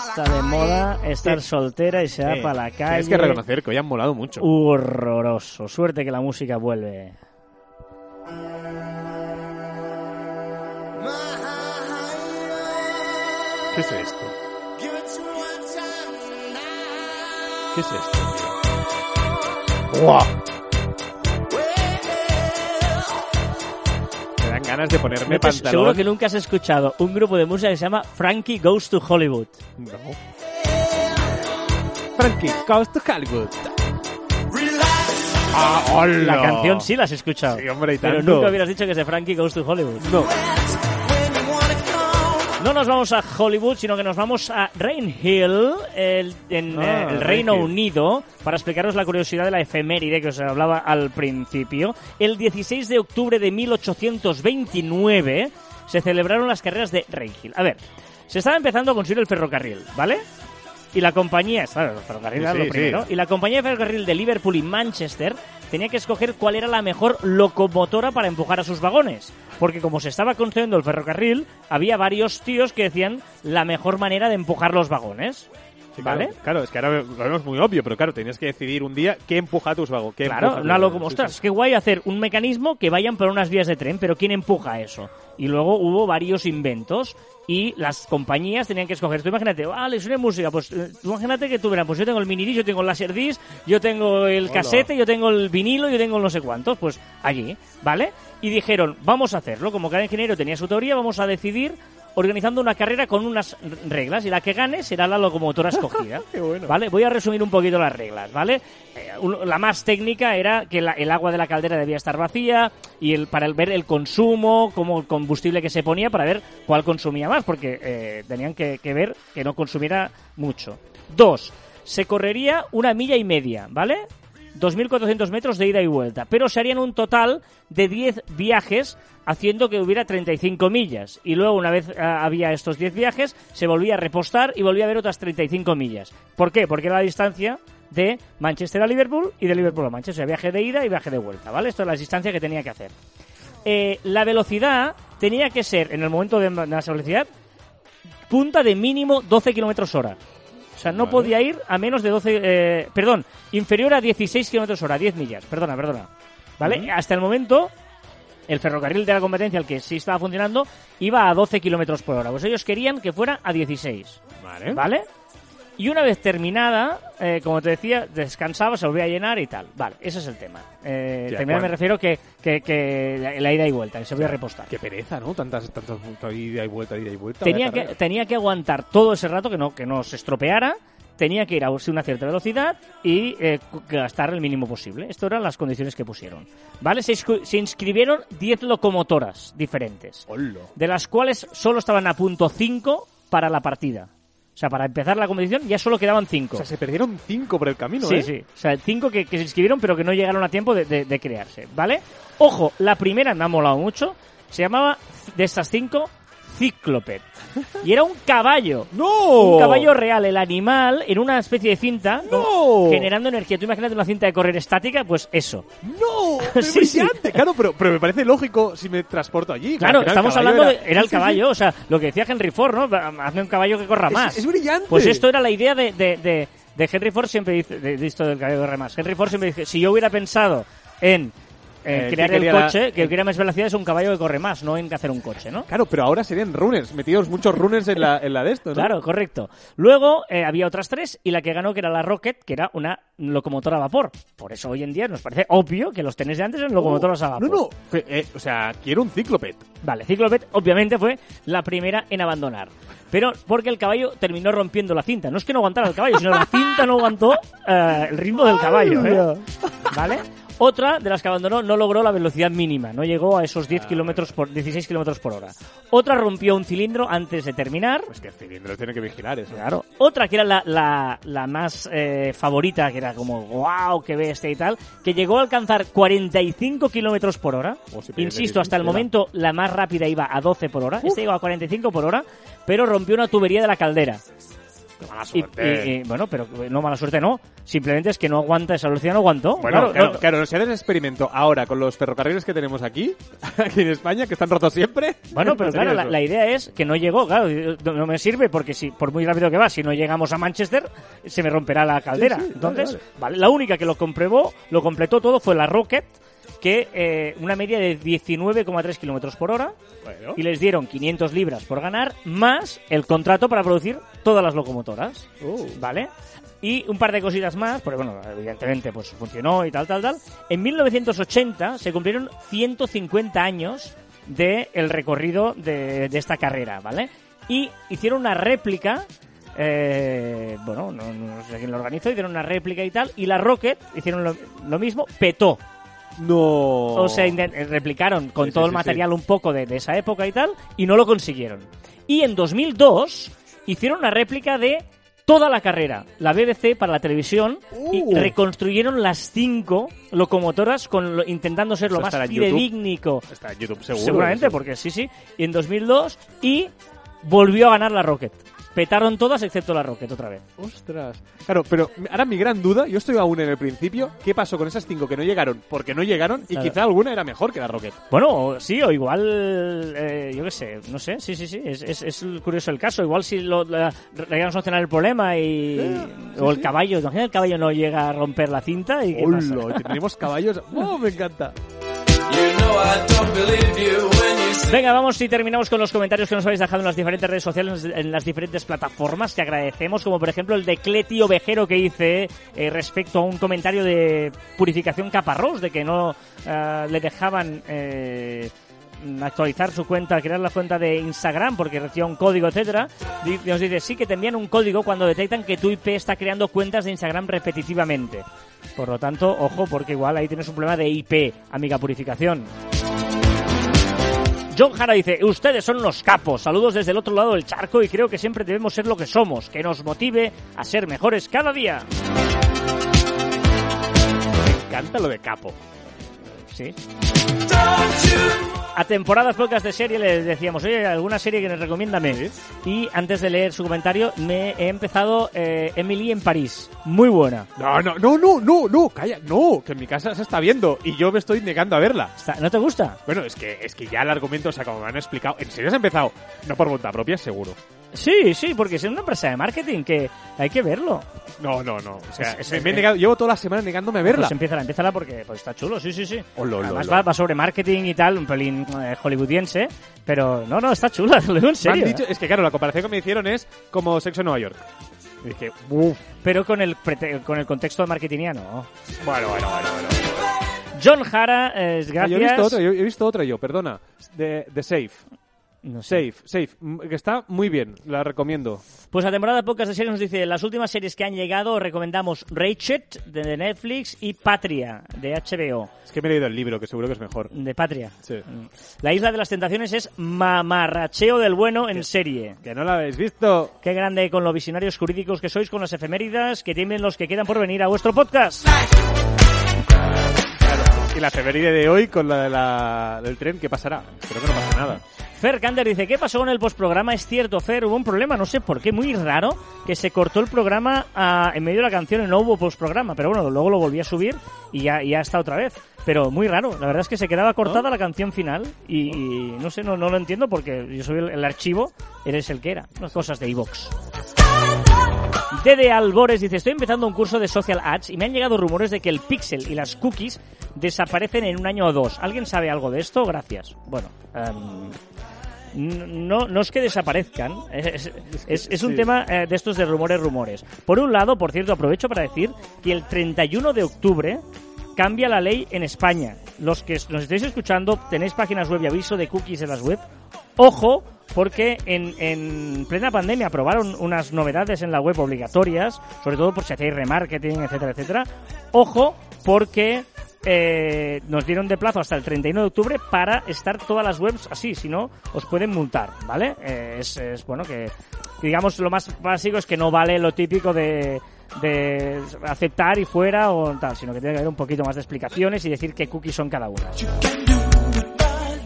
está de moda estar soltera. Y se va para la calle. Tienes que reconocer que hoy han molado mucho. Horroroso. Suerte que la música vuelve. ¿Qué es esto? ¿Qué es esto? ¡Guau! Me dan ganas de ponerme No pantalón. seguro que nunca has escuchado un grupo de música que se llama Frankie Goes to Hollywood. No. Frankie, goes to Hollywood. Ah, hola. La canción sí la has escuchado. Sí, hombre, y Pero tanto. nunca hubieras dicho que es de Frankie Goes to Hollywood. No. No nos vamos a Hollywood, sino que nos vamos a Rain Hill, el, en Ah, eh, el Reino. Unido, para explicaros la curiosidad de la efeméride que os hablaba al principio. El 16 de octubre de 1829 se celebraron las carreras de Rain Hill. A ver, se estaba empezando a construir el ferrocarril, ¿vale? Y la compañía, claro, Sí, lo primero, sí. y la compañía de ferrocarril de Liverpool y Manchester tenía que escoger cuál era la mejor locomotora para empujar a sus vagones. Porque como se estaba construyendo el ferrocarril, había varios tíos que decían la mejor manera de empujar los vagones. ¿Vale? Claro, claro, es que ahora lo vemos muy obvio, pero claro, tenías que decidir un día qué empuja a tus vagos. Qué Claro, tus- locomotora. sí, Ostras, sí. qué guay hacer un mecanismo que vayan por unas vías de tren, pero ¿quién empuja eso? Y luego hubo varios inventos y las compañías tenían que escoger. Tú imagínate, ah, le suena música, pues eh, tú imagínate que tú verás, pues yo tengo el mini disc, yo tengo el laserdisc, yo tengo el Hola. casete, yo tengo el vinilo, yo tengo no sé cuántos, pues allí, ¿vale? Y dijeron, vamos a hacerlo, como cada ingeniero tenía su teoría, vamos a decidir organizando una carrera con unas reglas y la que gane será la locomotora <laughs> escogida. Qué bueno. ¿Vale? Voy a resumir un poquito las reglas, ¿vale? Eh, un- la más técnica era que la- el agua de la caldera debía estar vacía y el, para el- ver el consumo, como el combustible que se ponía para ver cuál consumía más, porque eh, tenían que, que ver que no consumiera mucho. Dos, se correría una milla y media, ¿vale? 2.400 metros de ida y vuelta, pero se harían un total de 10 viajes haciendo que hubiera 35 millas. Y luego, una vez ah, había estos 10 viajes, se volvía a repostar y volvía a haber otras 35 millas. ¿Por qué? Porque era la distancia de Manchester a Liverpool y de Liverpool a Manchester. O sea, viaje de ida y viaje de vuelta, ¿vale? Esto es la distancia que tenía que hacer. Eh, la velocidad tenía que ser, en el momento de más velocidad, punta de mínimo 12 kilómetros hora. O sea, no Vale. podía ir a menos de 12, eh, perdón, inferior a 16 kilómetros hora, 10 millas, perdona, perdona. ¿Vale? Hasta el momento, el ferrocarril de la competencia, el que sí estaba funcionando, iba a 12 kilómetros por hora. Pues ellos querían que fuera a 16. Vale. ¿Vale? Y una vez terminada, eh, como te decía, descansaba, se volvía a llenar y tal. Vale, ese es el tema. Eh, Ya, me refiero que, que, que la, la ida y vuelta, que se volvía a repostar. Qué pereza, ¿no? Tantas, tantas, ida y vuelta, ida y vuelta. tenía que, tenía que aguantar todo ese rato que no, que no se estropeara, tenía que ir a una cierta velocidad y eh, gastar el mínimo posible. Estas eran las condiciones que pusieron. ¿Vale? Se, se inscribieron 10 locomotoras diferentes, de las cuales solo estaban a punto 5 para la partida. O sea, para empezar la competición ya solo quedaban 5. O sea, se perdieron cinco por el camino, Sí, ¿eh? sí. O sea, cinco que, que se inscribieron pero que no llegaron a tiempo de, de- de crearse, ¿vale? Ojo, la primera me ha molado mucho. Se llamaba, de estas cinco, Cíclopet. Y era un caballo. ¡No! Un caballo real, el animal, en una especie de cinta, ¡No! generando energía. Tú imagínate una cinta de correr estática, pues eso. ¡No! <laughs> ¡Qué Sí, sí. brillante! Claro, pero, pero me parece lógico si me transporto allí. Claro, estamos hablando de... Era el caballo, o sea, lo que decía Henry Ford, ¿no? Hazme un caballo que corra Es- más. es brillante. Pues esto era la idea de, de, de, de Henry Ford, siempre dice, de esto del caballo que corre más. Henry Ford siempre dice, si yo hubiera pensado en eh, Eh, crear que el quería la- coche, que quiera más velocidad es un caballo que corre más, no en hacer un coche, ¿no? Claro, pero ahora serían runners, metidos muchos runners en la, <laughs> en la de esto, ¿no? Claro, correcto. Luego eh, había otras tres y la que ganó que era la Rocket, que era una locomotora a vapor. Por eso hoy en día nos parece obvio que los trenes de antes eran locomotoras a vapor. No, no. eh, o sea, quiero un cíclopet. Vale, Ciclopet obviamente fue la primera en abandonar. Pero porque el caballo terminó rompiendo la cinta. No es que no aguantara el caballo, sino la cinta no aguantó eh, el ritmo del caballo. ¿eh? ¿Vale? Otra de las que abandonó no logró la velocidad mínima, no llegó a esos 10 kilómetros por 16 kilómetros por hora. Otra rompió un cilindro antes de terminar. Pues que el cilindro tiene que vigilar eso. Claro. Otra que era la, la, la más eh, favorita, que era como, wow, qué bestia y tal, que llegó a alcanzar 45 kilómetros por hora. Oh, si Insisto, hasta el momento la más rápida iba a 12 por hora. Esta iba a 45 por hora, pero rompió una tubería de la caldera. Mala suerte. y- y, bueno, pero no mala suerte no. Simplemente es que no aguanta esa velocidad, no aguantó. Bueno, claro, no- claro, si haces experimento ahora con los ferrocarriles que tenemos aquí, <laughs> aquí en España, que están rotos siempre. Bueno, pero <laughs> claro, la, idea es que no llegó, claro, no, no me sirve porque si por muy rápido que va, si no llegamos a Manchester, se me romperá la caldera. Sí, sí, Entonces, vale, vale, la única que lo comprobó, lo completó todo fue la Rocket, que eh, una media de 19,3 kilómetros por hora, Bueno. y les dieron 500 libras por ganar, más el contrato para producir todas las locomotoras. Oh. ¿Vale? Y un par de cositas más, porque bueno, evidentemente pues funcionó y tal, tal, tal. En 1980 se cumplieron 150 años del el recorrido de, de esta carrera, ¿vale? Y hicieron una réplica, eh, bueno, no, no sé quién lo organizó, hicieron una réplica y tal, y la Rocket hicieron lo, lo mismo, petó. No. O sea, eh, replicaron con Sí, sí, todo el sí, material un poco de, de esa época y tal, y no lo consiguieron. Y en 2002 hicieron una réplica de toda la carrera, la BBC para la televisión, y Uh. reconstruyeron las cinco locomotoras con lo- intentando ser lo más fidedignico. Está en YouTube seguro. Seguramente, porque sí, sí. Y en 2002, y volvió a ganar la Rocket. Petaron todas excepto la Rocket otra vez. Ostras. Claro, pero ahora mi gran duda, yo estoy aún en el principio, ¿qué pasó con esas cinco que no llegaron? Porque no llegaron y Claro. quizá alguna era mejor que la Rocket. Bueno, o- sí, o igual, eh, yo qué sé, no sé, sí, sí, sí, es, es, es curioso el caso. Igual si lo, la, llegamos a solucionar el problema y... Eh, sí, o el sí. caballo, imagina el caballo no llega a romper la cinta y qué pasa? ¡Hola! Tenemos caballos. <laughs> ¡Oh, me encanta! Venga, vamos y terminamos con los comentarios que nos habéis dejado en las diferentes redes sociales, en las diferentes plataformas que agradecemos, como por ejemplo el de Cleti Ovejero que hice eh, respecto a un comentario de Purificación Caparrós, de que no eh, le dejaban eh, actualizar su cuenta, crear la cuenta de Instagram porque recibía un código, etcétera. Nos dice, sí que te envían un código cuando detectan que tu IP está creando cuentas de Instagram repetitivamente. Por lo tanto, ojo, porque igual ahí tienes un problema de IP, amiga Purificación. John Jara dice, ustedes son los capos, saludos desde el otro lado del charco y creo que siempre debemos ser lo que somos, que nos motive a ser mejores cada día. Me encanta lo de capo. Sí. A temporadas pocas de serie les decíamos, oye, alguna serie que nos recomiéndame. Y antes de leer su comentario, me he empezado eh, Emily en París. Muy buena. No, no, no, no, no, no, calla, no, que en mi casa se está viendo y yo me estoy negando a verla. ¿No te gusta? Bueno, es que, es que ya el argumento, o sea, como me han explicado, ¿en serio has empezado? No por voluntad propia, seguro. Sí, sí, porque es una empresa de marketing que hay que verlo. No, no, no. O sea, Es- es- me- he negado, llevo toda la semana negándome a verla. Pues empieza, empieza porque pues, está chulo, sí, sí, sí. Olo, olo, Además olo. va, va sobre marketing y tal, un pelín eh, hollywoodiense, pero no, no, está chula, <laughs> lo digo en Me han serio. dicho, ¿eh? es que claro, la comparación que me hicieron es como Sexo en Nueva York. Y dije, uff. Pero con el, prete- con el contexto marketingiano. Bueno, bueno, bueno, bueno. John Jara, eh, Ah, gracias. yo he visto otra, yo he visto otra yo, perdona. De, de Safe. No sé. Safe, Safe. Mm, Que está muy bien, la recomiendo. Pues la temporada de podcast de series nos dice, las últimas series que han llegado recomendamos Ratchet de Netflix y Patria de HBO. Es que me he leído el libro, que seguro que es mejor. De Patria. Sí. La Isla de las Tentaciones es mamarracheo del bueno en serie. Que no la habéis visto. Qué grande con los visionarios jurídicos que sois con las efeméridas que tienen los que quedan por venir a vuestro podcast. Y la efeméride de hoy con la, de la del tren, ¿qué pasará? Espero que no pase nada. Fer Kander dice, ¿qué pasó con el postprograma? Es cierto, Fer, hubo un problema, no sé por qué, muy raro, que se cortó el programa ah, en medio de la canción y no hubo postprograma, pero bueno, luego lo volví a subir y ya, ya está otra vez. Pero muy raro, la verdad es que se quedaba cortada la canción final y, y no sé, no, no lo entiendo porque yo soy el, el archivo, eres el que era, unas cosas de iVox. Dede Albores dice, estoy empezando un curso de social ads y me han llegado rumores de que el pixel y las cookies desaparecen en un año o dos. ¿Alguien sabe algo de esto? Gracias. Bueno, em, no, no es que desaparezcan, es, es- es un Sí. tema eh, de estos de rumores, rumores. Por un lado, por cierto, aprovecho para decir que el 31 de octubre cambia la ley en España. Los que nos estáis escuchando, tenéis páginas web y aviso de cookies en las web. Ojo, porque en, en plena pandemia aprobaron unas novedades en la web obligatorias, sobre todo por si hacéis remarketing, etcétera, etcétera. Ojo, porque eh, nos dieron de plazo hasta el 31 de octubre para estar todas las webs así, si no, os pueden multar, ¿vale? Eh, es, es, bueno que, digamos, lo más básico es que no vale lo típico de, de aceptar y fuera o tal, sino que tiene que haber un poquito más de explicaciones y decir qué cookies son cada una.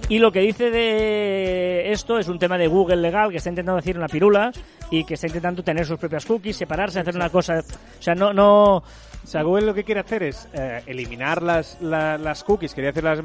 Y lo que dice de esto es un tema de Google legal que está intentando decir una pirula y que está intentando tener sus propias cookies, separarse, hacer una cosa. O sea, no, no. O sea, Google lo que quiere hacer es eh, eliminar las, la- las cookies, quería hacer las,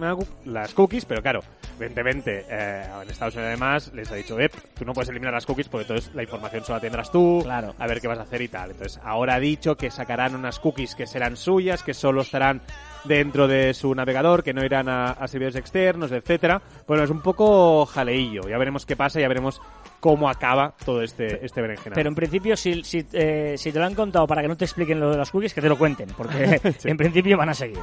las cookies, pero claro, evidentemente eh, en Estados Unidos además les ha dicho, Ep, tú no puedes eliminar las cookies porque entonces la información solo la tendrás tú, Claro. a ver qué vas a hacer y tal. Entonces ahora ha dicho que sacarán unas cookies que serán suyas, que solo estarán dentro de su navegador, que no irán a, a servidores externos, etcétera. Bueno, es un poco jaleillo, ya veremos qué pasa, ya veremos cómo acaba todo este, este berenjenal. Pero en principio, si, si, eh, si te lo han contado para que no te expliquen lo de las cookies, que te lo cuenten, porque <laughs> <laughs> en principio van a seguir.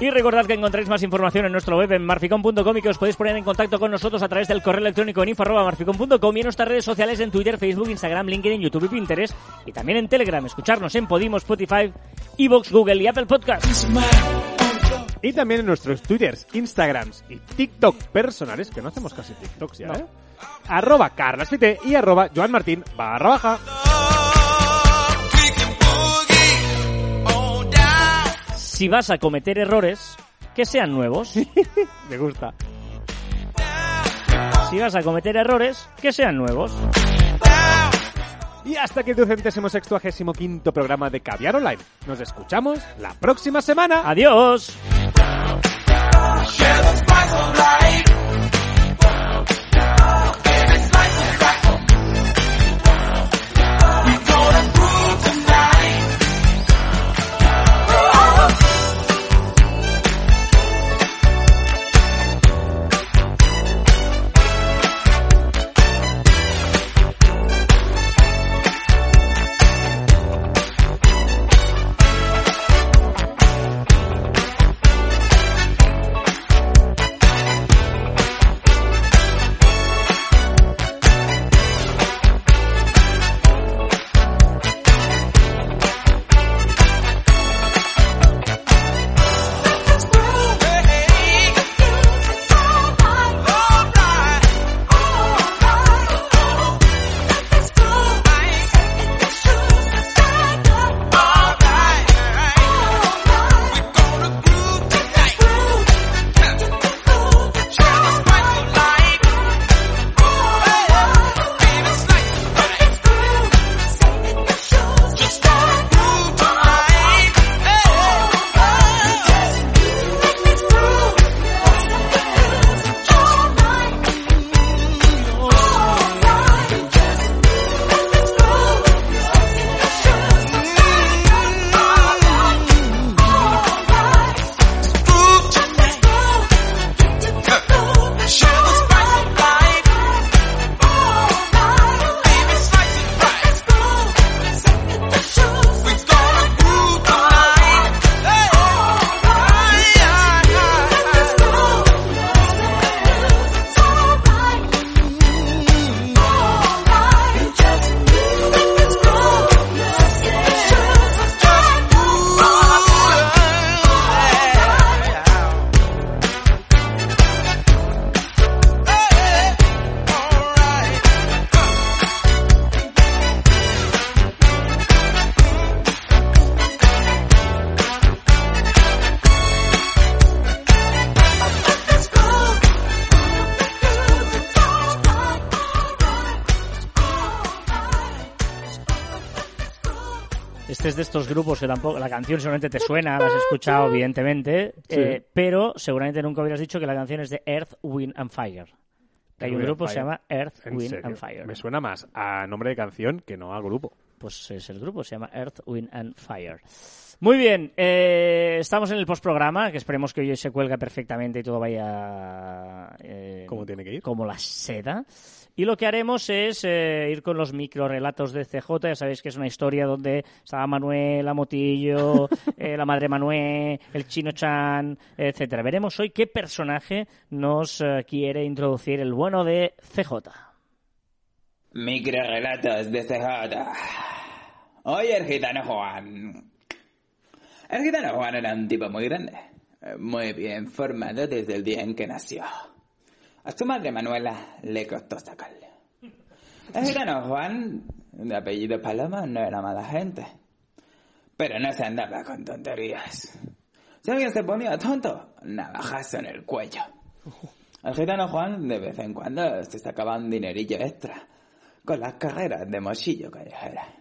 Y recordad que encontráis más información en nuestro web en marficom.com y que os podéis poner en contacto con nosotros a través del correo electrónico en info.marficom.com y en nuestras redes sociales en Twitter, Facebook, Instagram, LinkedIn, YouTube y Pinterest y también en Telegram. Escucharnos en Podimo, Spotify, Evox, Google y Apple Podcasts. Y también en nuestros Twitters, Instagrams y TikTok personales, que no hacemos casi TikToks ya, No. ¿eh? Arroba carlasfite y arroba Joan Martín barra baja. Si vas a cometer errores, que sean nuevos. <laughs> Me gusta. Si vas a cometer errores, que sean nuevos. Y hasta aquí el ducentésimo sextuagésimo quinto programa de Caviar Online. Nos escuchamos la próxima semana. Adiós. Este es de estos grupos que tampoco. La canción seguramente te suena, la has escuchado, evidentemente. eh, pero seguramente nunca hubieras dicho que la canción es de Earth, Wind and Fire. Hay un grupo que se llama Earth, ¿En Wind serio? and Fire. Me suena más a nombre de canción que no a grupo. Pues es el grupo, se llama Earth, Wind and Fire. Muy bien, eh, estamos en el postprograma, que esperemos que hoy se cuelga perfectamente y todo vaya eh, Como tiene que ir. como la seda. Y lo que haremos es eh, ir con los micro relatos de CJ. Ya sabéis que es una historia donde estaba Manuel, la Motillo, <laughs> eh, la madre Manuel, el chino Chan, etcétera. Veremos hoy qué personaje nos eh, quiere introducir el bueno de CJ. Microrelatos de CJ. Oye, el gitano Juan. El gitano Juan era un tipo muy grande, muy bien formado desde el día en que nació. A su madre Manuela le costó sacarle. El gitano Juan, de apellido Paloma, no era mala gente. Pero no se andaba con tonterías. Si alguien se ponía tonto, navajazo en el cuello. El gitano Juan de vez en cuando se sacaba un dinerillo extra con las carreras de mochillo callejera.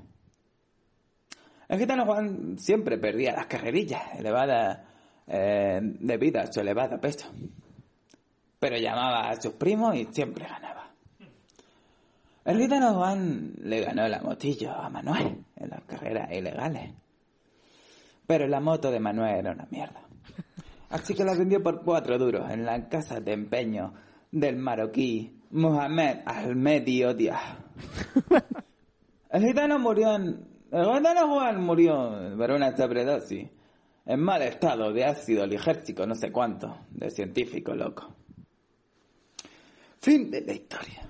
El gitano Juan siempre perdía las carrerillas elevadas eh, debido a su elevado peso. Pero llamaba a sus primos y siempre ganaba. El gitano Juan le ganó la motillo a Manuel en las carreras ilegales. Pero la moto de Manuel era una mierda. Así que la vendió por cuatro duros en la casa de empeño del marroquí Mohamed Odia. El gitano murió. El gitano Juan murió por una sobredosis. En mal estado de ácido ligércico, no sé cuánto, de científico loco. Fin de la historia.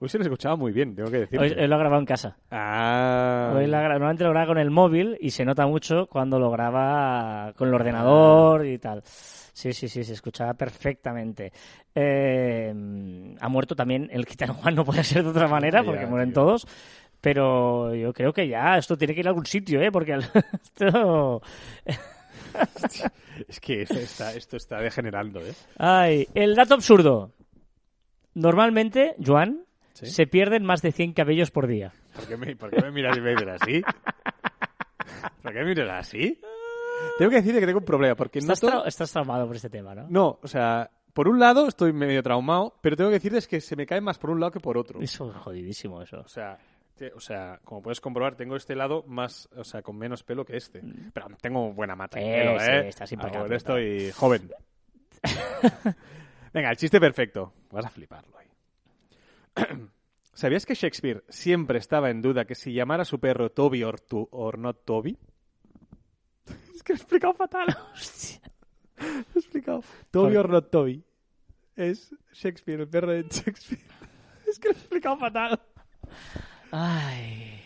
Hoy se les escuchaba muy bien, tengo que decir. Hoy, hoy lo ha grabado en casa. Ah. Hoy la normalmente lo graba con el móvil y se nota mucho cuando lo graba con el ordenador y tal. Sí, sí, sí, se escuchaba perfectamente. Eh, ha muerto también el gitano Juan, no puede ser de otra manera porque Ya, mueren tío. todos. Pero yo creo que ya esto tiene que ir a algún sitio, ¿eh? Porque <laughs> esto... Es que esto está, esto está degenerando, ¿eh? Ay, el dato absurdo. Normalmente, Joan, ¿Sí? se pierden más de 100 cabellos por día. ¿Por qué me, por qué me miras y me dices así? ¿Por qué me miras así? Tengo que decirte que tengo un problema, porque Estás, tra- estás traumado por este tema, ¿no? No, o sea, por un lado estoy medio traumado, pero tengo que decirles que se me cae más por un lado que por otro. Eso es jodidísimo, eso. O sea, te- o sea, como puedes comprobar, tengo este lado más, o sea, con menos pelo que este. Pero tengo buena mata Eh, pelo, sí, ¿eh? estás impecable, estoy joven. <laughs> Venga, el chiste perfecto. Vas a fliparlo ahí. <clears throat> ¿Sabías que Shakespeare siempre estaba en duda que si llamara a su perro Toby or, tu, or not Toby? <laughs> es que lo he explicado fatal. <laughs> Lo he explicado. Toby or not Toby. Es Shakespeare, el perro de Shakespeare. es que lo he explicado fatal. 唉。